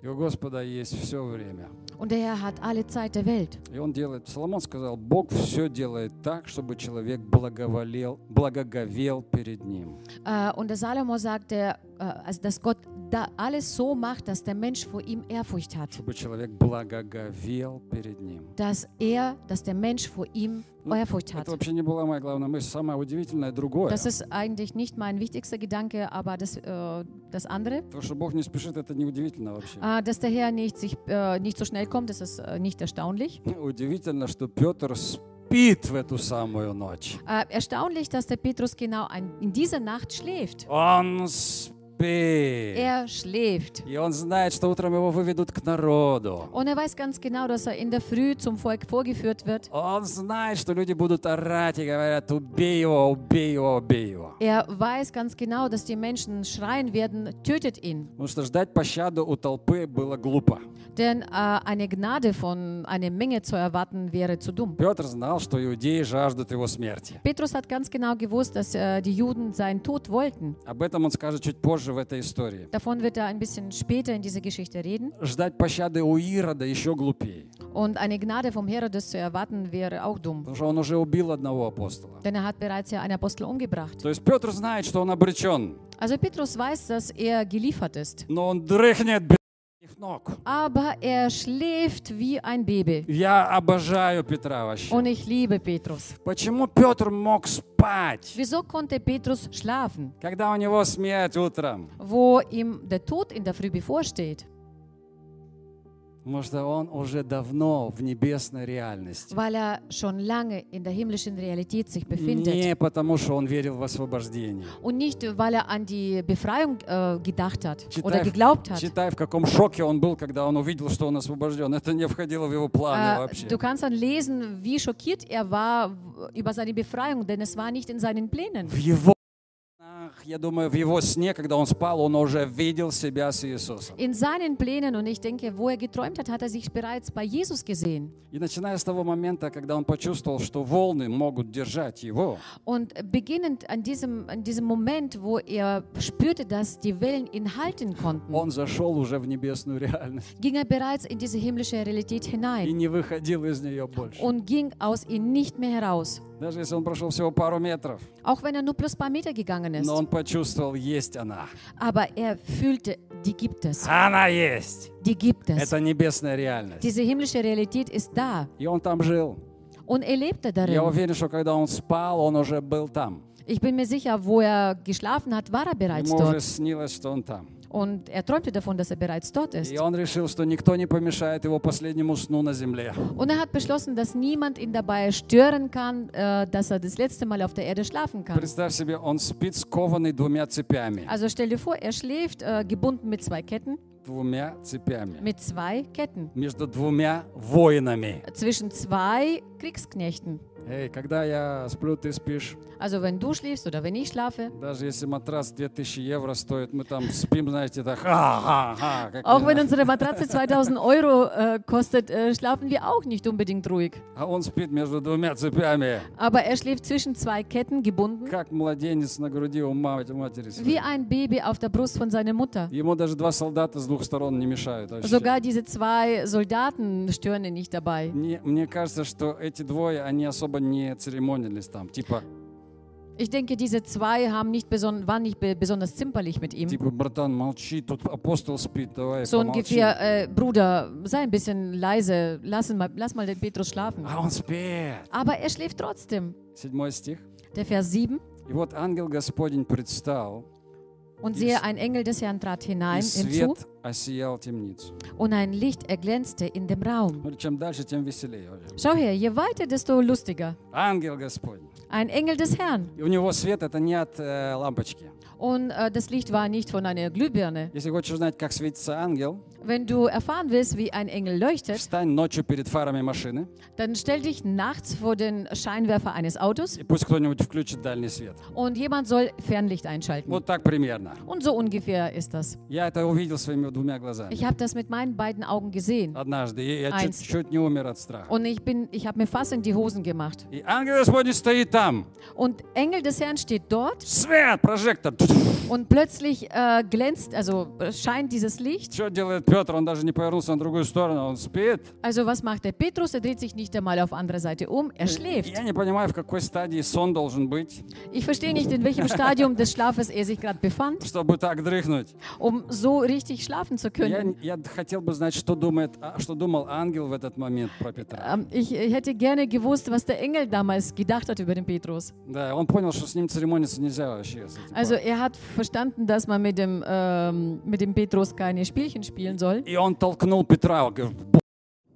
И у Господа есть все время. Und der Herr hat alle Zeit der Welt. И он делает, Соломон сказал, Бог все делает так, чтобы человек благоволел, благоговел перед ним. Äh, und der Salomo sagte, äh, also dass Gott da alles so macht, dass der Mensch vor ihm Ehrfurcht hat. Чтобы человек благоговел перед ним. Dass er, dass der Mensch vor ihm Ну, Ehrfurcht hat. Это вообще не была моя главная мысль. Самое удивительное другое. Das ist eigentlich nicht mein wichtigster Gedanke, aber das, äh, das andere, То, что Бог не спешит, это не удивительно вообще. äh, dass der Herr nicht, sich, äh, nicht so schnell kommt, das ist äh, nicht erstaunlich. Удивительно, что Петр спит в эту самую ночь. Äh, erstaunlich, dass der Petrus genau ein, in dieser Nacht schläft. Он спит. Er schläft. И он знает, что утром его выведут к народу. Und er weiß ganz genau, dass er in der Früh zum Volk vorgeführt wird. Он знает, что люди будут орать и говорят, убей его, убей его, убей его. Er weiß ganz genau, dass die Menschen schreien werden, tötet ihn. Потому что ждать пощаду у толпы было глупо. Denn äh, eine Gnade von einer Menge zu erwarten wäre zu dumm. Петр знал, что иудеи жаждут его смерти. Petrus hat ganz genau gewusst, dass äh, die Juden seinen Tod wollten. Об этом он скажет чуть позже позже в этой истории. Davon wird er ein bisschen später in dieser Geschichte reden. Ждать пощады у Ирода еще глупее, Und eine Gnade vom Herodes zu erwarten, wäre auch dumm. потому что он уже убил одного апостола. Denn er hat bereits ja einen Apostel umgebracht. То есть Петр знает, что он обречен, Also Petrus weiß, dass er geliefert ist. но он дрыхнет. Aber er schläft wie ein Baby. Я обожаю Петра вообще. Und ich liebe Petrus. Почему Петр мог спать, Wieso konnte Petrus schlafen, когда у него смерть утром? wo ihm der Tod in der Früh bevorsteht? Потому что он уже давно в небесной реальности. Weil er schon lange in der himmlischen Realität sich befindet. Не потому, что он верил в освобождение. Und nicht, weil er an die Befreiung äh, gedacht hat oder Читай, geglaubt hat. читай, в каком шоке он был, когда он увидел, что он освобожден. Это не входило в его планы Äh, вообще. du kannst dann lesen, wie schockiert er war über seine Befreiung, denn es war nicht in seinen Plänen. В его снах, я думаю, в его сне, когда он спал, он уже видел себя с Иисусом. In seinen Plänen und ich denke, wo er geträumt hat, hat er sich bereits bei Jesus gesehen. И начиная с того момента, когда он почувствовал, что волны могут держать его, Und beginnend an diesem, an diesem Moment, wo er spürte, dass die Wellen ihn halten konnten, он зашел уже в небесную реальность ging er bereits in diese himmlische Realität и hinein не выходил из нее больше. und ging aus ihm nicht mehr heraus. Даже если он прошел всего пару метров, Auch wenn er nur plus paar Meter gegangen ist. но он почувствовал, есть она. Aber er fühlte, die gibt es. Она есть. Die gibt es. Это небесная реальность. Diese himmlische Realität ist da. И он там жил. Und er lebte Я darin. уверен, что когда он спал, он уже был там. Ich bin mir sicher, wo er geschlafen hat, war er bereits Ему уже dort. снилось, что он там. Und er träumte davon, dass er bereits dort ist. И он решил, что никто не помешает его последнему сну на земле. Und er hat beschlossen, dass niemand ihn dabei stören kann, äh, dass er das letzte Mal auf der Erde schlafen kann. Представь себе, он спит скованный двумя цепями. Also stell dir vor, er schläft äh, gebunden mit zwei Ketten, Двумя цепями. mit zwei Ketten Между двумя воинами. zwischen zwei Kriegsknechten. Эй, когда я сплю, ты спишь. Also wenn du schläfst oder wenn ich schlafe, Даже если матрас 2000 евро стоит, мы там спим, знаете, так ха-ха-ха. как auch не wenn знаю. unsere Matratze 2000 Euro äh, kostet, äh, schlafen wir auch nicht unbedingt ruhig. А он спит между двумя цепями. Aber er schläft zwischen zwei Ketten gebunden, Как младенец на груди у мамы- матери wie своей. ein Baby auf der Brust von seiner Mutter. Ему даже два солдата с двух сторон не мешают. вообще. Sogar diese zwei Soldaten stören ihn nicht dabei. Мне, мне кажется, что эти двое, они особо не церемонились там. Типа, Ich denke, diese zwei haben nicht beson waren nicht be besonders zimperlich mit ihm. типа, братан, молчи, тут апостол спит, давай, So помолчи. ungefähr, äh, Bruder, sei ein bisschen leise, lass, ihn mal, lass mal den Petrus schlafen. А он спит. Aber er schläft trotzdem. Седьмой стих. Der Vers 7. И вот ангел Господень предстал, Und siehe, ein Engel des Herrn trat и hinein hinzu, свет осиял темницу. und ein Licht erglänzte in dem Raum. Ну, чем дальше, тем веселее. вообще. Schau her, je weiter, desto lustiger. Ангел Господень. Ein Engel des Herrn. И у него свет это не от э, лампочки. Und äh, das Licht war nicht von einer Glühbirne. Если хочешь узнать, как светится ангел, Wenn du erfahren willst, wie ein Engel leuchtet, встань ночью перед фарами машины, dann stell dich nachts vor den Scheinwerfer eines Autos и пусть кто-нибудь включит дальний свет. und jemand soll Fernlicht einschalten. Вот так примерно. Und so ungefähr ist das. Я это увидел своими двумя глазами. Ich habe das mit meinen beiden Augen gesehen. Однажды. И я Eins. чуть, чуть не умер от страха. Und ich bin, ich habe mir fast in die Hosen gemacht. И ангел Господень стоит там. Und Engel des Herrn steht dort Свет, прожектор. und plötzlich äh, glänzt, also äh, scheint dieses Licht. Что делает Петр? Он даже не повернулся на другую сторону. Он спит. Also was macht der Petrus? Er dreht sich nicht einmal auf andere Seite um. Er schläft. Я не понимаю, в какой стадии сон должен быть, Ich verstehe nicht, in welchem Stadium des Schlafes er sich gerade befand, чтобы так дрыхнуть. um so richtig schlafen zu Я, können. я хотел бы знать, что, думает, а, что думал ангел в этот момент про Петра. Ähm, ich äh, hätte gerne gewusst, was der Engel damals gedacht hat über den Petrus. Да, он понял, что с ним церемониться нельзя вообще. с этим Also парнем. er hat verstanden, dass man mit dem, ähm, mit dem Petrus keine Spielchen spielen soll. И он толкнул Петра. говорит,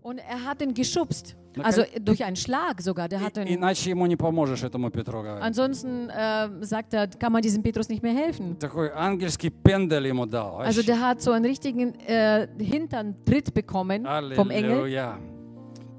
Und er hat ihn geschubst. Na, Also durch einen Schlag sogar. Der hat «И- ihn, Иначе ему не поможешь этому Петру, говорит. ansonsten äh, sagt er, kann man diesem Petrus nicht mehr helfen. Такой ангельский пендель ему дал. Also вообще. der hat so einen richtigen äh, Hintern-Tritt bekommen vom Engel.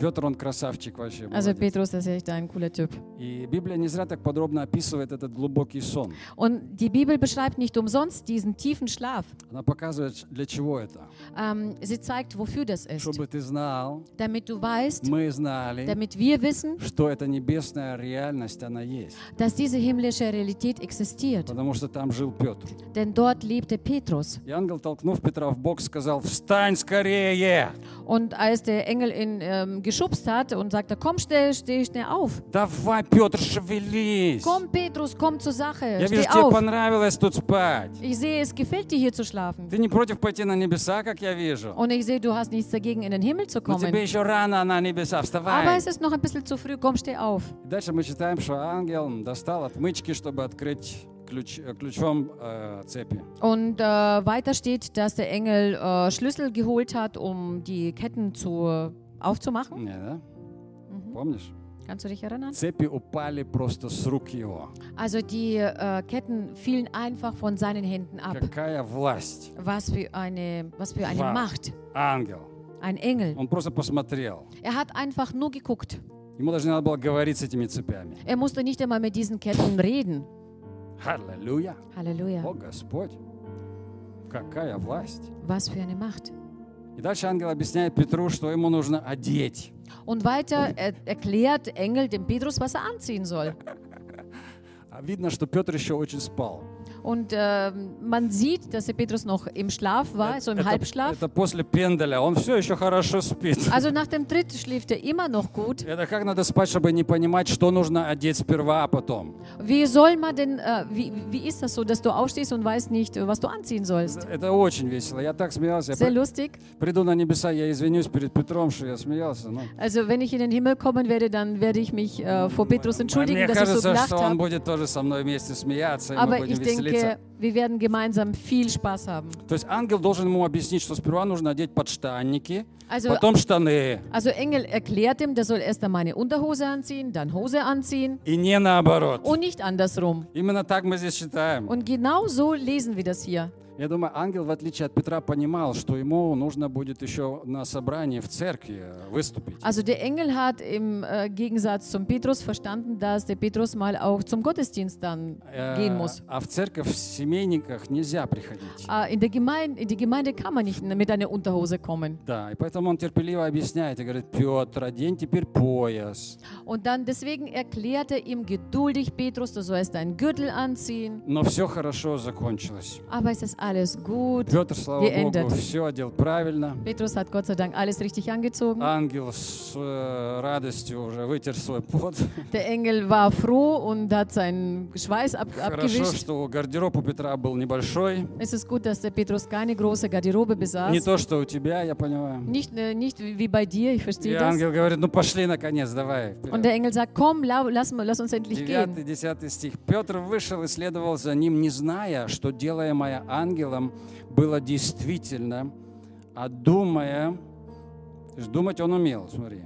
Петр, он красавчик вообще. Also молодец. Petrus, das ist echt ein cooler Typ. И Библия не зря так подробно описывает этот глубокий сон. Und die Bibel beschreibt nicht umsonst diesen tiefen Schlaf. Она показывает, для чего это. Ähm, sie zeigt, wofür das ist. Чтобы ты знал, Damit du weißt, мы знали, damit wir wissen, что эта небесная реальность, она есть. dass diese himmlische Realität existiert. Потому что там жил Петр. Denn dort lebte Petrus. И ангел, толкнув Петра в бок, сказал, встань скорее! Und als der Engel ihn ähm, geschubst hat und sagte, komm, steh, steh schnell auf. Давай, Петр, шевелись! Komm, Petrus, komm zur Sache. Я Steh вижу, тебе auf. понравилось тут спать. Ich sehe, es gefällt dir hier zu schlafen. Ты не против пойти на небеса, как я вижу? Und ich sehe, du hast nichts dagegen, in den Himmel zu Но тебе kommen. еще рано на небеса, Aber вставай! es ist noch ein bisschen zu früh. Komm, steh auf. И Дальше мы читаем, что ангел достал отмычки, чтобы открыть ключ, э, ключом э, цепи. Und äh, weiter steht, dass der Engel äh, Schlüssel geholt hat, um die Ketten zu, aufzumachen. Не, да? Mhm. Помнишь? Kannst du dich erinnern? Цепи упали просто с рук его. Also die äh, Ketten fielen einfach von seinen Händen ab. Какая власть! Was für eine, was für eine Wow. Macht. Ангел. Ein Engel. Он просто посмотрел. Er hat einfach nur geguckt. Ему даже не надо было говорить с этими цепями. Er musste nicht einmal mit diesen Ketten reden. Аллилуйя! Halleluja. О, Господь! Какая власть! Was für eine Macht. И дальше ангел объясняет Петру, что ему нужно одеть. Und weiter er, erklärt Engel dem Petrus, was er anziehen soll. А видно, что Петр еще очень спал. Und ähm, man sieht, dass der Petrus noch im Schlaf war, so im это, Halbschlaf. это после пенделя. Он все еще хорошо спит. Also nach dem Tritt schläft er immer noch gut. Это как надо спать, чтобы не понимать, что нужно одеть сперва, а потом. Wie soll man denn, äh, wie, wie ist das so, dass du aufstehst und weißt nicht, was du anziehen sollst? Это очень весело. Я так смеялся. Я Sehr при- lustig. приду на небеса, я извинюсь перед Петром, что я смеялся. но Also wenn ich in den Himmel kommen werde, dann werde ich mich äh, vor Petrus entschuldigen, Мне dass ich so кажется, gelacht что он habe. будет тоже со мной вместе смеяться, и мы Aber будем ich веселиться. denke, wir werden gemeinsam viel Spaß haben. То есть ангел должен ему объяснить, что сперва нужно одеть подштанники, Also, потом штаны, also Engel erklärt ihm, der soll erst einmal eine Unterhose anziehen, dann Hose anziehen и не наоборот. und nicht andersrum. Именно так мы здесь читаем. Und genau so lesen wir das hier. Я думаю, ангел, в отличие от Петра, понимал, что ему нужно будет еще на собрании в церкви э, выступить. Also der Engel hat im äh, Gegensatz zum Petrus verstanden, dass der Petrus mal auch zum Gottesdienst dann Э, gehen muss. А в церковь в семейниках нельзя приходить. Äh, in, der Gemeinde, in die Gemeinde kann man nicht mit einer Unterhose kommen. Да, и поэтому он терпеливо объясняет и говорит, Петр, одень теперь пояс. Und dann deswegen erklärt er ihm geduldig, Petrus, du sollst deinen Gürtel anziehen. Но все хорошо закончилось. Aber es ist alles gut. Петр, слава Geändert. Богу, все одел правильно. Petrus hat Gott sei Dank alles richtig angezogen. Ангел с э, радостью уже вытер свой пот. Der Engel war froh und hat seinen Schweiß ab, Хорошо, abgewischt. что гардероб у Петра был небольшой. Es ist gut, dass der Petrus keine große Garderobe Не besaß. то, что у тебя, я понимаю. Nicht, äh, nicht wie bei dir, ich И verstehe das. ангел говорит, ну пошли наконец, давай. вперед». Und der Engel sagt, komm, lass, lass uns endlich gehen. 9-10 стих. Петр вышел и следовал за ним, не зная, что делаемое ангелом было действительно, а думая, думать он умел, смотри.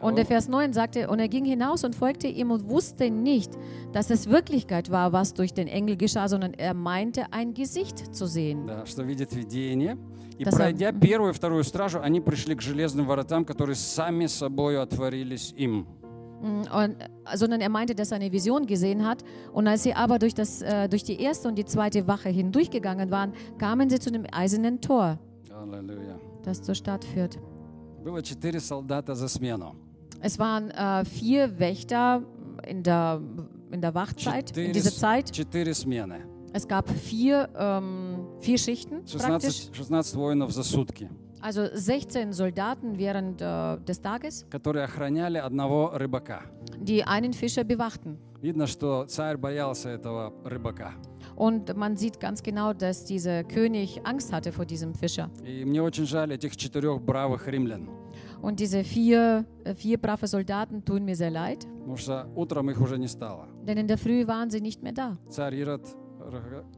Und der Vers 9 sagte, und er ging hinaus und folgte ihm und wusste nicht, dass es Wirklichkeit war, was durch den Engel geschah, sondern er meinte, ein Gesicht zu sehen. Да, что видит видение. И сам- пройдя первую и вторую стражу, они пришли к железным воротам, которые сами собою отворились им. Mm, Und, äh, sondern er meinte, dass er eine Vision gesehen hat. Und als sie aber durch, das, äh, durch die erste und die zweite Wache hindurchgegangen waren, kamen sie zu dem eisernen Tor, Аллилуйя. das zur Stadt führt. Было четыре солдата за смену. Es waren äh, vier Wächter in der, in der Wachzeit, in Четыре, dieser с- Zeit. четыре смены. Es gab vier, ähm, vier Schichten praktisch. 16, 16 воинов за сутки, Also 16 Soldaten während äh, des Tages, которые охраняли одного рыбака. die einen Fischer bewachten. Видно, что царь боялся этого рыбака. Und man sieht ganz genau, dass dieser König Angst hatte vor diesem Fischer. И мне очень жаль этих четырех бравых римлян, Und diese vier, äh, vier brave Soldaten tun mir sehr leid, потому что утром их уже не стало. denn in der Früh waren sie nicht mehr da. Царь Ирод р-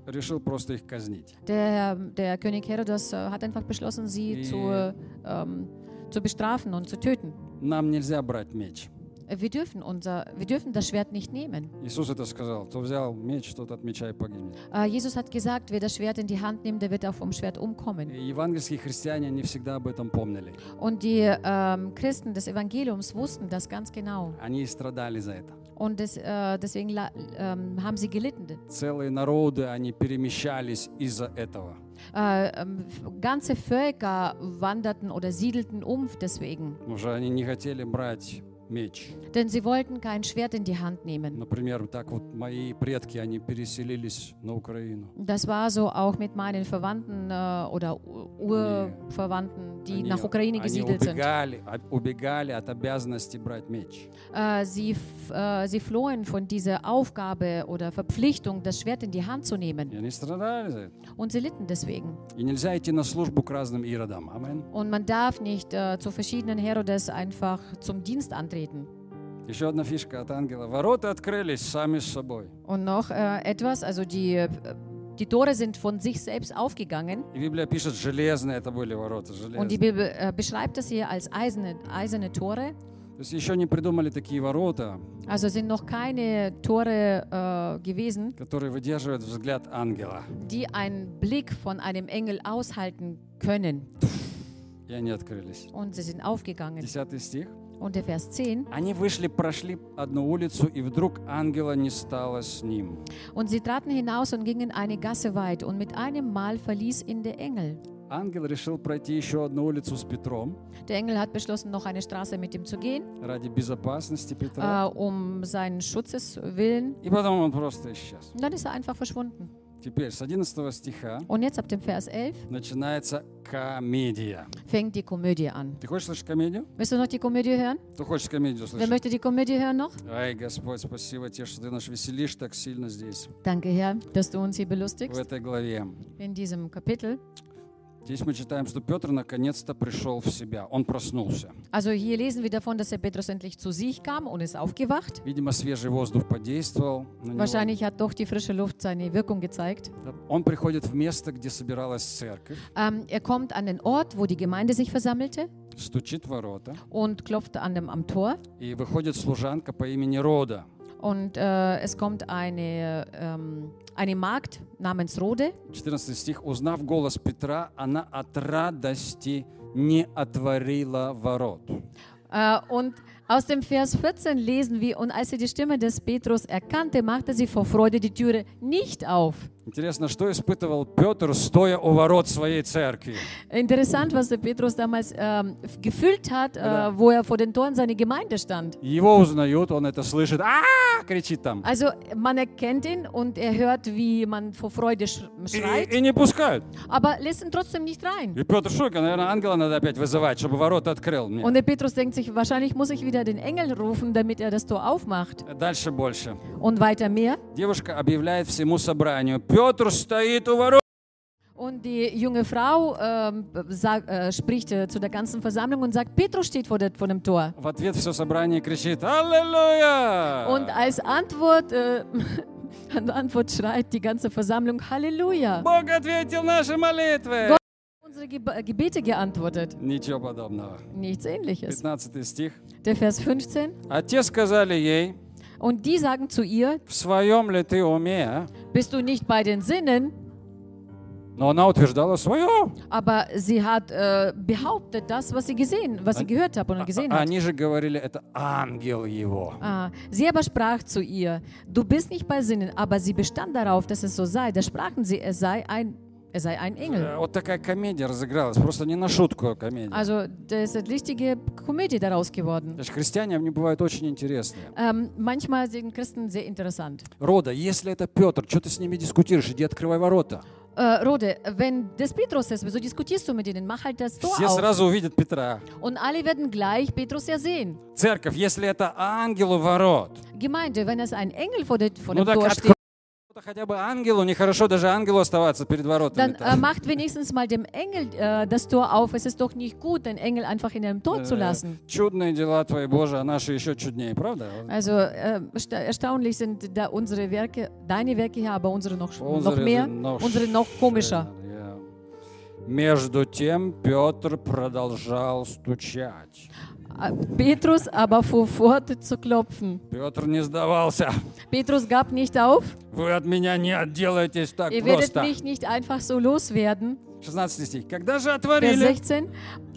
решил просто их казнить. Der, der König Herodos äh, hat einfach beschlossen, sie Die- zu, ähm, zu bestrafen und zu töten. Нам нельзя брать меч. Wir dürfen, unser, wir dürfen das Schwert nicht nehmen. Иисус это сказал. Кто взял меч, тот от меча и погибнет. Äh, Jesus hat gesagt, wer das Schwert in die Hand nimmt, der wird auch vom Schwert umkommen. И евангельские христиане не всегда об этом помнили. Und die ähm, Christen des Evangeliums wussten das ganz genau. Они и страдали за это. Und des, äh, deswegen la- ähm, haben sie gelitten. Целые народы, они перемещались из-за этого. Äh, ähm, f- ganze Völker wanderten oder siedelten um deswegen. Потому что они не хотели брать меч. Denn sie wollten kein Schwert in die Hand nehmen. Например, так вот мои предки, они переселились на Украину. Das war so auch mit meinen Verwandten äh, oder U- Urverwandten, die Они, nach Ukraine они gesiedelt sind. убегали, а- убегали от обязанности брать меч. Äh, sie, f- äh, sie flohen von dieser Aufgabe oder Verpflichtung, das Schwert in die Hand zu nehmen. И они страдали за это. Und sie litten deswegen. И нельзя идти на службу к разным иродам. Амин. Und man darf nicht äh, zu verschiedenen Herodes einfach zum Dienst antreten. Еще одна фишка от ангела. Ворота открылись сами с собой. Und noch äh, etwas, also die, äh, die Tore sind von sich selbst aufgegangen. И Библия пишет, железные это были ворота. Und die Железные. Bibel äh, beschreibt das hier als eiserne, eiserne Tore. То есть еще не придумали такие ворота, Also sind noch keine Tore äh, gewesen, которые выдерживают взгляд ангела. die einen Blick von einem Engel aushalten können. И они открылись. Und sie sind aufgegangen. Десятый стих. Und der Vers 10. Они вышли, прошли одну улицу, и вдруг ангела не стало с ним. Und sie traten hinaus und gingen eine Gasse weit, und mit einem Mal verließ ihn der Engel. Ангел решил пройти еще одну улицу с Петром Der Engel hat beschlossen, noch eine Straße mit ihm zu gehen, ради безопасности äh, Петра. um seinen Schutzes willen. И потом он просто исчез. Und dann ist er einfach verschwunden. Теперь с 11 стиха Und jetzt ab dem Vers 11 начинается комедия. fängt die Komödie an. Ты хочешь слышать комедию? Willst du noch die Komödie hören? Кто хочет комедию Wer слышать? möchte die Komödie hören noch? Ай, Господь, спасибо тебе, что ты нас веселишь так сильно здесь, Danke, Herr, dass du uns hier в belustigst. этой главе. In diesem Kapitel. Здесь мы читаем, что Петр наконец-то пришел в себя. Он проснулся. Also hier lesen wir davon, dass der Petrus endlich zu sich kam und ist aufgewacht. Видимо, свежий воздух подействовал. Wahrscheinlich hat doch die frische Luft seine Wirkung gezeigt. Он приходит в место, где собиралась церковь, Ähm, er kommt an den Ort, wo die Gemeinde sich versammelte стучит ворота, und klopft an dem, am Tor. и выходит служанка по имени Рода. Und äh, es kommt eine, ähm, eine Magd namens Rode. 14 стих. Узнав голос Петра, она от радости не отворила ворот. Äh, und aus dem Vers 14 lesen wir, und als sie die Stimme des Petrus erkannte, machte sie vor Freude die Türe nicht auf. Интересно, что испытывал Петр, стоя у ворот своей церкви? Interessant, was der Petrus damals ähm, gefühlt hat, äh, wo er vor den Toren seiner Gemeinde stand. Его узнают, он это слышит, а кричит там. Also man erkennt ihn und er hört, wie man vor Freude sch И, schreit, и не пускают. aber lässt ihn trotzdem nicht rein. И Петр Шуйка, наверное, ангела надо опять вызывать, чтобы ворота открыл мне. Und der Petrus denkt sich, wahrscheinlich muss ich wieder den Engel rufen, damit er das Tor aufmacht. Дальше больше. Und weiter mehr. Девушка объявляет всему собранию, Петр стоит у ворот. Und die junge Frau ähm, sag, äh, spricht äh, zu der ganzen Versammlung und sagt, Petrus steht vor, der, vor dem Tor. В ответ все собрание кричит «Аллилуйя!» Und als Antwort, äh, an Antwort schreit die ganze Versammlung Halleluja. Бог ответил наши молитвы. Gott- Unsere Geb Gebete geantwortet. Ничего подобного. Nichts ähnliches. 15 стих. Der Vers 15. А те сказали ей, Und die sagen zu ihr, в своем ли ты уме? bist du nicht bei den Sinnen? Но она утверждала свое. Aber sie hat äh, behauptet das, was sie gesehen, was sie gehört hat und gesehen А hat. Они же говорили, это ангел его. Ah, sie aber sprach zu ihr, du bist nicht bei Sinnen, aber sie bestand darauf, dass es so sei. Da sprachen sie, es sei ein, er sei ein Engel. Э, Вот такая комедия разыгралась, просто не на шутку комедия. Also, das ist richtige Komödie daraus geworden. Значит, христиане, они бывают очень интересные. Ähm, manchmal sind Christen sehr interessant. Рода, если это Петр, что ты с ними дискутируешь? Иди открывай ворота. Äh, Rode, wenn das Petrus ist, wieso diskutierst du mit ihnen? Mach halt das Tor Все auf. сразу увидят Петра. Und alle werden gleich Petrus ja sehen. Церковь, если это ангел у ворот, Gemeinde, wenn es ein Engel vor, der, vor ну dem Tor steht, хотя бы ангелу, нехорошо даже ангелу оставаться перед воротами. dann äh, macht wenigstens mal dem Engel äh, das Tor auf. Es ist doch nicht gut, den Engel einfach in einem Tor zu lassen. Чудные дела твои, Боже, а наши еще чуднее, правда? Also äh, erstaunlich sind da unsere Werke, deine Werke hier, aber unsere noch, noch Unsere mehr, sind noch unsere noch komischer. ja. Между тем Петр продолжал стучать. Äh, Petrus aber fuhr fort zu klopfen. Петр не сдавался. Petrus gab nicht auf. Вы от меня не отделаетесь так Ihr werdet просто. mich nicht einfach so loswerden. 16 стих. Когда же Vers отворили, 16.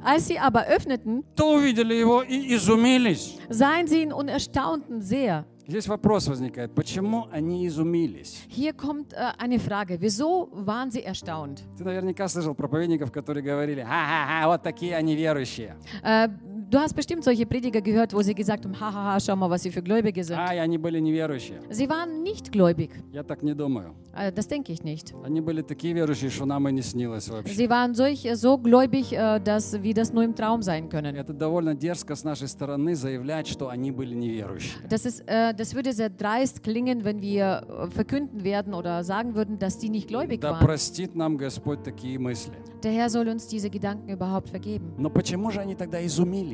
Als sie aber öffneten, то увидели его и изумились. sahen sie ihn und erstaunten sehr. Здесь вопрос возникает, почему они изумились? Hier kommt äh, eine Frage. Wieso waren sie erstaunt? Ты наверняка слышал проповедников, которые говорили, ха-ха-ха, вот такие они верующие. Äh, du hast bestimmt solche Prediger gehört, wo sie gesagt haben, hahaha, schau mal, was sie für Gläubige sind. Ай, они были неверующие. Sie waren nicht gläubig. Я так не думаю. Äh, das denke ich nicht. Они были такие верующие, что нам и не снилось вообще. Sie waren solch, so gläubig, äh, dass wir das nur im Traum sein können. Это довольно дерзко с нашей стороны заявлять, что они были неверующие. Das, ist, äh, das würde sehr dreist klingen, wenn wir äh, verkünden werden oder sagen würden, dass die nicht gläubig Да waren. простит нам Господь такие мысли. Der Herr soll uns diese Gedanken überhaupt vergeben. Но почему же они тогда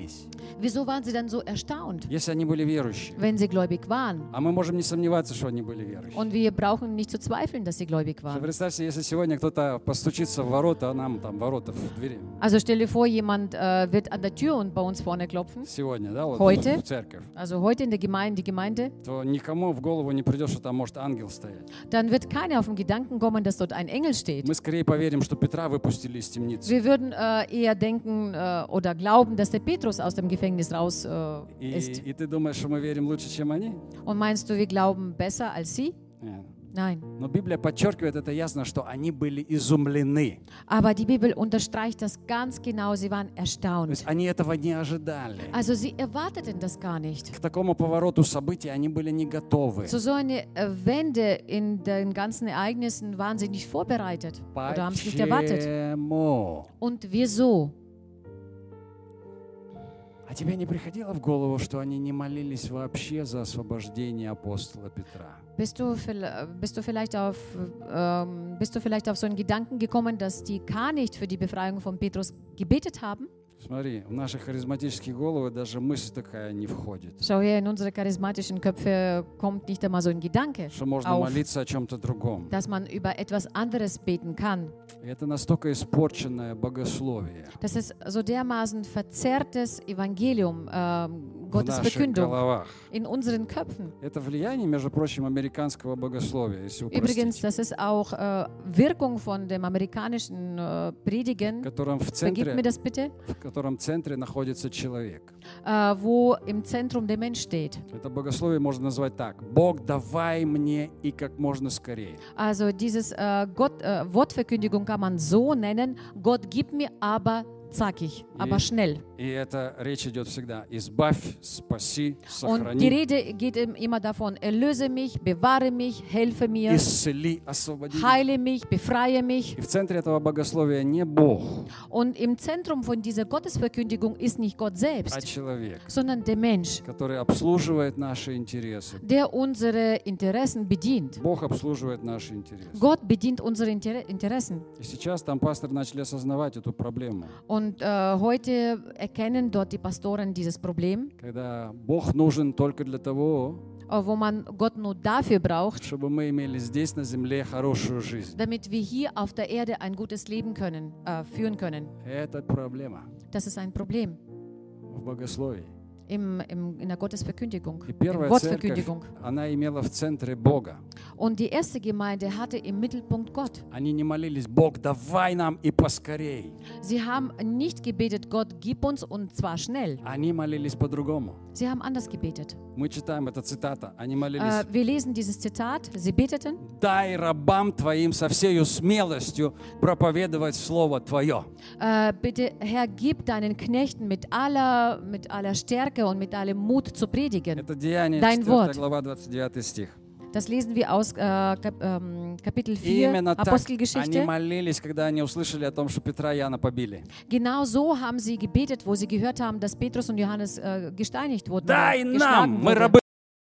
изумились, Wieso waren sie dann so erstaunt, если они были верующие? wenn sie gläubig waren? А мы можем не сомневаться, что они были верующие. Und wir brauchen nicht zu zweifeln, dass sie gläubig Что waren. Представьте, если сегодня кто-то постучится в ворота, а нам там ворота в двери. Also stell dir vor, jemand äh, wird an der Tür und bei uns vorne klopfen. Сегодня, да, вот Heute? в церковь. Also heute in der Gemeinde, die Gemeinde, То никому в голову не придет, что там может ангел стоять. dann wird keiner auf den Gedanken kommen, dass dort ein Engel steht. Мы скорее поверим, что Петра выпустили из темницы. Wir würden äh, eher denken äh, oder glauben, dass der Petrus aus dem Gefängnis raus äh, И, ist. и ты думаешь, что мы верим лучше, чем они? Und meinst du, wir glauben besser als sie? Нет. Nein. Но Библия подчеркивает это ясно, что они были изумлены. Aber die Bibel unterstreicht das ganz genau. Sie waren То есть erstaunt. они этого не ожидали. Also sie erwarteten das gar nicht. К такому повороту событий они были не готовы. Zu so einer äh, Wende in den ganzen Ereignissen waren sie nicht vorbereitet oder haben es nicht erwartet. Почему? Und wieso? А тебе не приходило в голову, что они не молились вообще за освобождение апостола Петра? Bist du, bist du, vielleicht auf, ähm, bist du vielleicht auf so einen Gedanken gekommen, dass die gar nicht für die Befreiung von Petrus gebetet haben? Смотри, в наши харизматические головы даже мысль такая не входит. Schau her, in unsere charismatischen Köpfe kommt nicht einmal so ein Gedanke, Что можно auf, молиться о чем-то другом. dass man über etwas anderes beten kann. И это настолько испорченное богословие Das ist so dermaßen verzerrtes Evangelium, ähm, в Gottes наших Verkündung головах. in unseren Köpfen. Это влияние, между прочим, американского богословия, если Übrigens, das ist auch äh, Wirkung von dem amerikanischen äh, в Predigen. котором в Vergib mir центре, das bitte. в котором центре находится человек. Äh, wo im Zentrum der Mensch steht. Это богословие можно назвать так. Бог, давай мне и как можно скорее. Also dieses äh, Gott, äh, Wortverkündigung kann man so nennen, Gott gib mir aber zackig, aber Je- schnell. И это речь идет всегда. Избавь, спаси, Und die сохрани, Rede geht im- immer davon, erlöse mich, bewahre mich, helfe mir, исцели, освободи. heile mich, befreie mich. И в центре этого богословия не Бог, Und im Zentrum von dieser Gottesverkündigung ist nicht Gott а selbst, человек, sondern der Mensch, который обслуживает наши интересы. der unsere Interessen bedient. Бог обслуживает наши интересы. Gott bedient unsere Inter Interessen. И сейчас там пасторы начали осознавать эту проблему. Und äh, heute erkennen dort die Pastoren dieses Problem, Когда Бог нужен только для того, äh, wo man Gott nur dafür braucht, чтобы мы имели здесь на земле хорошую жизнь. damit wir hier auf der Erde ein gutes Leben können, äh, führen können. Это проблема Das ist ein Problem в богословии. im, im, in der Gottesverkündigung, И in первая церковь, Wortverkündigung. она имела в центре Бога. Und die erste Gemeinde hatte im Mittelpunkt Gott. Они не молились, Бог, давай нам и поскорей. Sie haben nicht gebetet, Gott, gib uns und zwar schnell. Они молились по-другому. Sie haben anders gebetet. Мы читаем, это цитата. Они Äh, молились, wir lesen dieses Zitat. Sie beteten, дай рабам твоим со всею смелостью проповедовать Слово Твое. äh, bitte Herr, gib deinen Knechten mit aller, mit aller Stärke und mit allem Mut zu predigen. Это Деяние, Dein 4 Wort. глава, 29 стих. Das lesen wir aus äh, Kap ähm, Kapitel И 4 именно так они Apostelgeschichte. молились, когда они услышали о том, что Петра и Иоанна побили. Genau so haben sie gebetet, wo sie gehört haben, dass Petrus und Johannes äh, gesteinigt wurden. Дай нам, мы рабы,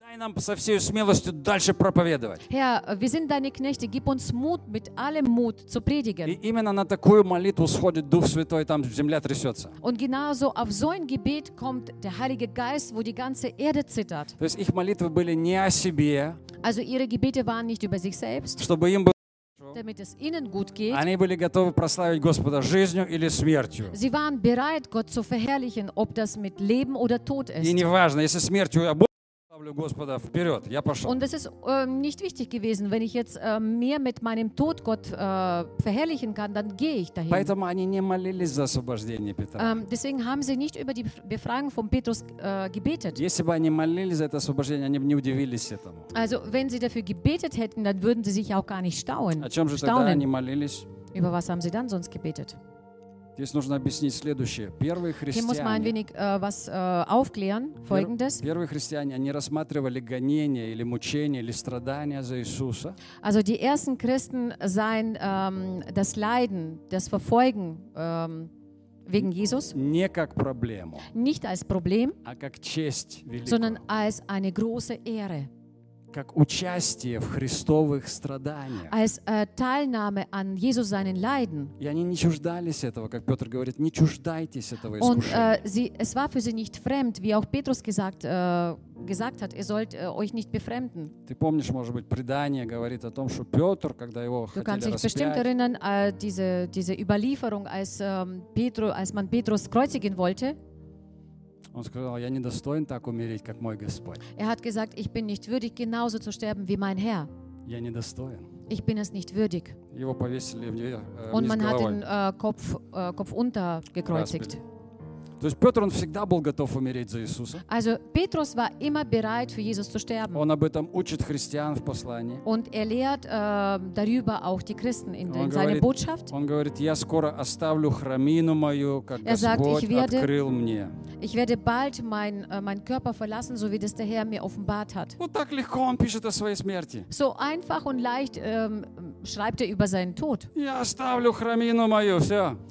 дай нам со всей смелостью дальше проповедовать. Herr, wir sind deine Knechte, gib uns Mut, mit allem Mut zu И predigen. именно на такую молитву сходит Дух Святой, там земля трясется. Und genauso auf so ein Gebet kommt der Heilige Geist, wo die ganze Erde zittert. То есть их молитвы были не о себе, Also ihre Gebete waren nicht über sich selbst, чтобы им было damit es ihnen gut geht. Они были готовы прославить Господа жизнью или смертью. Sie waren bereit, Gott zu verherrlichen, ob das mit Leben oder Tod И ist. неважно, если смертью Und es ist ähm, nicht wichtig gewesen, wenn ich jetzt ähm, mehr mit meinem Tod Gott äh, verherrlichen kann, dann gehe ich dahin. Ähm, deswegen haben sie nicht über die Befragung von Petrus äh, gebetet. Also wenn sie dafür gebetet hätten, dann würden sie sich auch gar nicht staunen. Über was haben sie dann sonst gebetet? Здесь нужно объяснить следующее. Первые Hier muss man ein христиане, wenig äh, was äh, aufklären. Folgendes. первые христиане, они рассматривали гонения или мучения или страдания за Иисуса Also die ersten Christen seien ähm, das Leiden, das Verfolgen ähm, wegen Jesus не как проблему, nicht als Problem, а как честь sondern великую, als eine große Ehre, как участие в христовых страданиях. als äh, Teilnahme an Jesus seinen Leiden. И они не чуждались этого, как Петр говорит, не чуждайтесь этого Und искушения. äh, sie, es war für sie nicht fremd, wie auch Petrus gesagt, äh, gesagt hat, ihr sollt äh, euch nicht befremden. Ты помнишь, может быть, предание говорит о том, что Петр, когда его Du kannst хотели dich bestimmt распять, erinnern, äh, diese, diese Überlieferung, als, ähm, Petru, als man Petrus kreuzigen wollte. он сказал, я не достоин так умереть, как мой Господь. Er hat gesagt, ich bin nicht würdig, genauso zu sterben wie mein Herr. Я не достоин. Ich bin es nicht würdig. Его повесили вне- э, Und вниз man hat головой. den äh, Kopf, äh, Kopf unter gekreuzigt. То есть Петр, он всегда был готов умереть за Иисуса. Also Petrus war immer bereit, für Jesus zu sterben. Он об этом учит христиан в послании. Und er lehrt äh, darüber auch die Christen in, Он in seiner Botschaft. он говорит, я скоро оставлю храмину мою, как Er sagt, Господь ich werde- открыл мне. Ich werde bald mein, äh, meinen Körper verlassen, so wie das der Herr mir offenbart hat. Вот так легко он пишет о своей смерти. So einfach und leicht ähm, schreibt er über seinen Tod.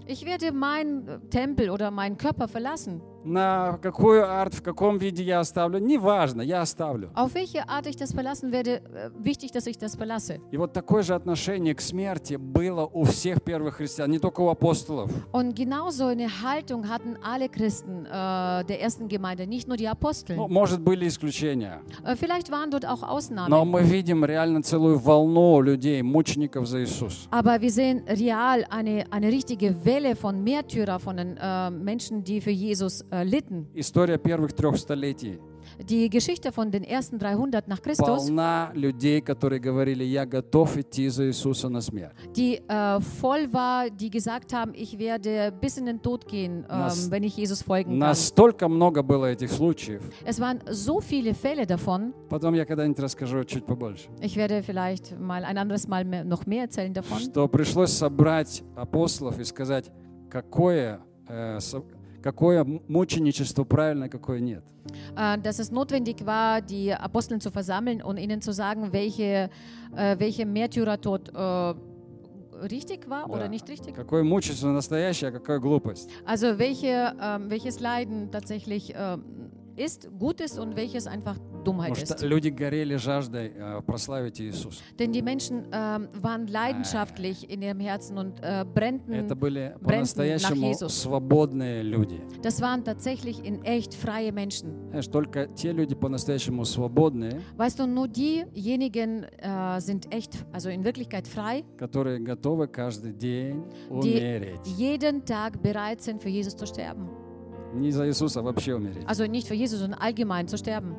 Ich werde meinen Tempel oder meinen Körper verlassen. На какую арт, в каком виде я оставлю, неважно, я оставлю. Auf welche Art ich das verlassen werde, äh, wichtig, dass ich das verlasse. И вот такое же отношение к смерти было у всех первых христиан, не только у апостолов. Und genau so eine Haltung hatten alle Christen äh, der ersten Gemeinde, nicht nur die Apostel. Ну, может, были исключения. Äh, vielleicht waren dort auch Ausnahmen. Но мы видим реально целую волну людей, мучеников за Иисус. Aber wir sehen real eine, eine richtige Welle von Märtyrer, von den äh, Menschen, die für Jesus äh, litten. История первых трех столетий Die Geschichte von den ersten 300 nach Christus, полна людей, которые говорили, я готов идти за Иисуса на смерть. die äh, voll war, die gesagt haben, ich werde bis in den Tod gehen, ähm, wenn ich Jesus folgen kann. Настолько много было этих случаев. Es waren so viele Fälle davon. Потом я когда-нибудь расскажу чуть побольше. Ich werde vielleicht mal ein anderes Mal mehr, noch mehr erzählen davon. Что пришлось собрать апостолов и сказать, какое, э, со- какое мученичество правильно, какое нет. Äh, dass es notwendig war, die Aposteln zu versammeln und ihnen zu sagen, welche, äh, welche Märtyrertod äh, richtig war oder Да. nicht richtig. Какое мученичество настоящее, а какая глупость. Also welche, ähm, welches Leiden tatsächlich ähm, ist, gut ist und welches einfach Dummheit Потому что ist. люди горели жаждой э, прославить Иисуса. Denn die Menschen ähm, waren leidenschaftlich in ihrem Herzen und äh, brennten. Это были Брендон по-настоящему nach Jesus. свободные люди. Das waren tatsächlich in echt freie Menschen. Знаешь, только те люди по-настоящему свободные, Weißt du, nur diejenigen äh, sind echt, also in Wirklichkeit frei, которые готовы каждый день die умереть. jeden Tag bereit sind, für Jesus zu sterben. Не за Иисуса, вообще умереть. Also nicht für Jesus, sondern allgemein zu sterben.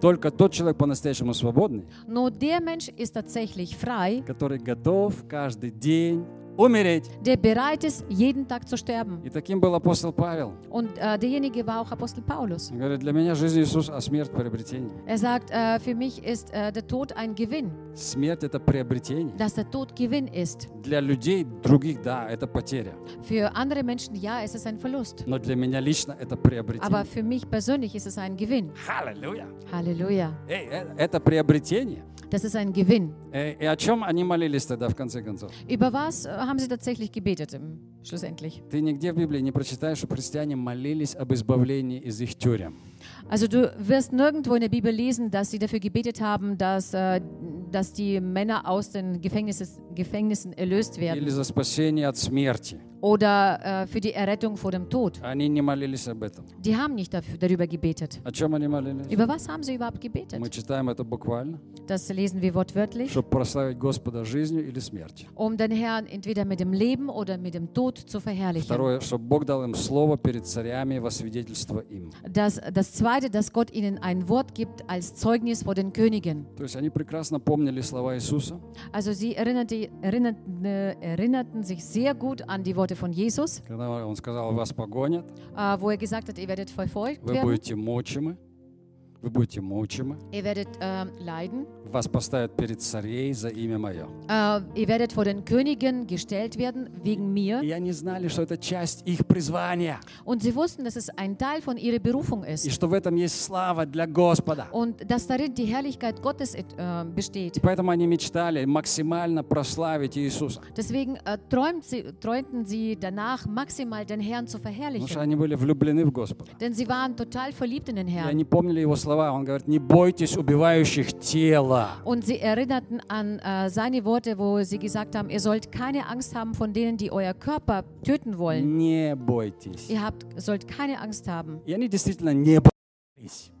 Только тот человек по-настоящему свободный, Nur der Mensch ist tatsächlich frei, который готов каждый день умереть. der bereit ist, jeden Tag zu sterben. И таким был апостол Павел. Und äh, derjenige war auch Apostel Paulus. Он говорит, для меня жизнь Иисус, а смерть приобретение. Er sagt, äh, für mich ist äh, der Tod ein Gewinn, Смерть это приобретение. dass der Tod Gewinn ist. Для людей других, да, это потеря. Für andere Menschen, ja, es ist ein Verlust. Но для меня лично это Aber приобретение. für mich persönlich ist es ein Gewinn. Аллилуйя! Halleluja. Эй, э, это приобретение. Das ist ein Gewinn. Э, И о чем они молились тогда, в конце концов? Über was äh, haben sie tatsächlich gebetet im, schlussendlich? Ты нигде в Библии не прочитаешь, что христиане молились об избавлении из их тюрем. Also du wirst nirgendwo in der Bibel lesen, dass sie dafür gebetet haben, dass, äh, dass die Männer aus den Gefängnissen, Gefängnissen erlöst werden Или за спасение от смерти. oder äh, für die Errettung vor dem Tod. Они не молились об этом. Die haben nicht dafür, darüber gebetet. О чем они молились? Über was haben sie überhaupt gebetet? Мы читаем это буквально, Das lesen wir wortwörtlich. чтобы прославить Господа жизнью или смертью. Um den Herrn entweder mit dem Leben oder mit dem Tod zu verherrlichen. Второе, чтобы Бог дал им слово перед царями во свидетельство им. Das, das zweite, dass Gott ihnen ein Wort gibt als Zeugnis vor den Königen. То есть они прекрасно помнили слова Иисуса, Also sie erinnerte, erinnerten, äh, erinnerten sich sehr gut an die Worte von Jesus, когда Он сказал, вас погонят, äh, wo er gesagt hat, ihr werdet verfolgt вы werden, будете мучимы, вы будете мучимы, ihr werdet ähm, leiden, вас поставят перед царей за имя Мое. äh, ihr werdet vor den Königen gestellt werden wegen mir. И они знали, что это часть их призвания, Und sie wussten, dass es ein Teil von ihrer Berufung и ist что в этом есть слава для Господа. und dass darin die Herrlichkeit Gottes äh, besteht. И поэтому они мечтали максимально прославить Иисуса. Deswegen äh, sie, träumten sie danach, maximal den Herrn zu Потому что verherrlichen. они были влюблены в Господа. Denn sie waren total verliebt in den И Herrn. они помнили его слова. Он говорит, не бойтесь убивающих тело. Und sie erinnerten an äh, seine Worte, wo sie gesagt haben, ihr sollt keine Angst haben von denen, die euer Körper töten wollen. Не бойтесь. Ihr habt, sollt keine Angst haben. И они действительно не боялись.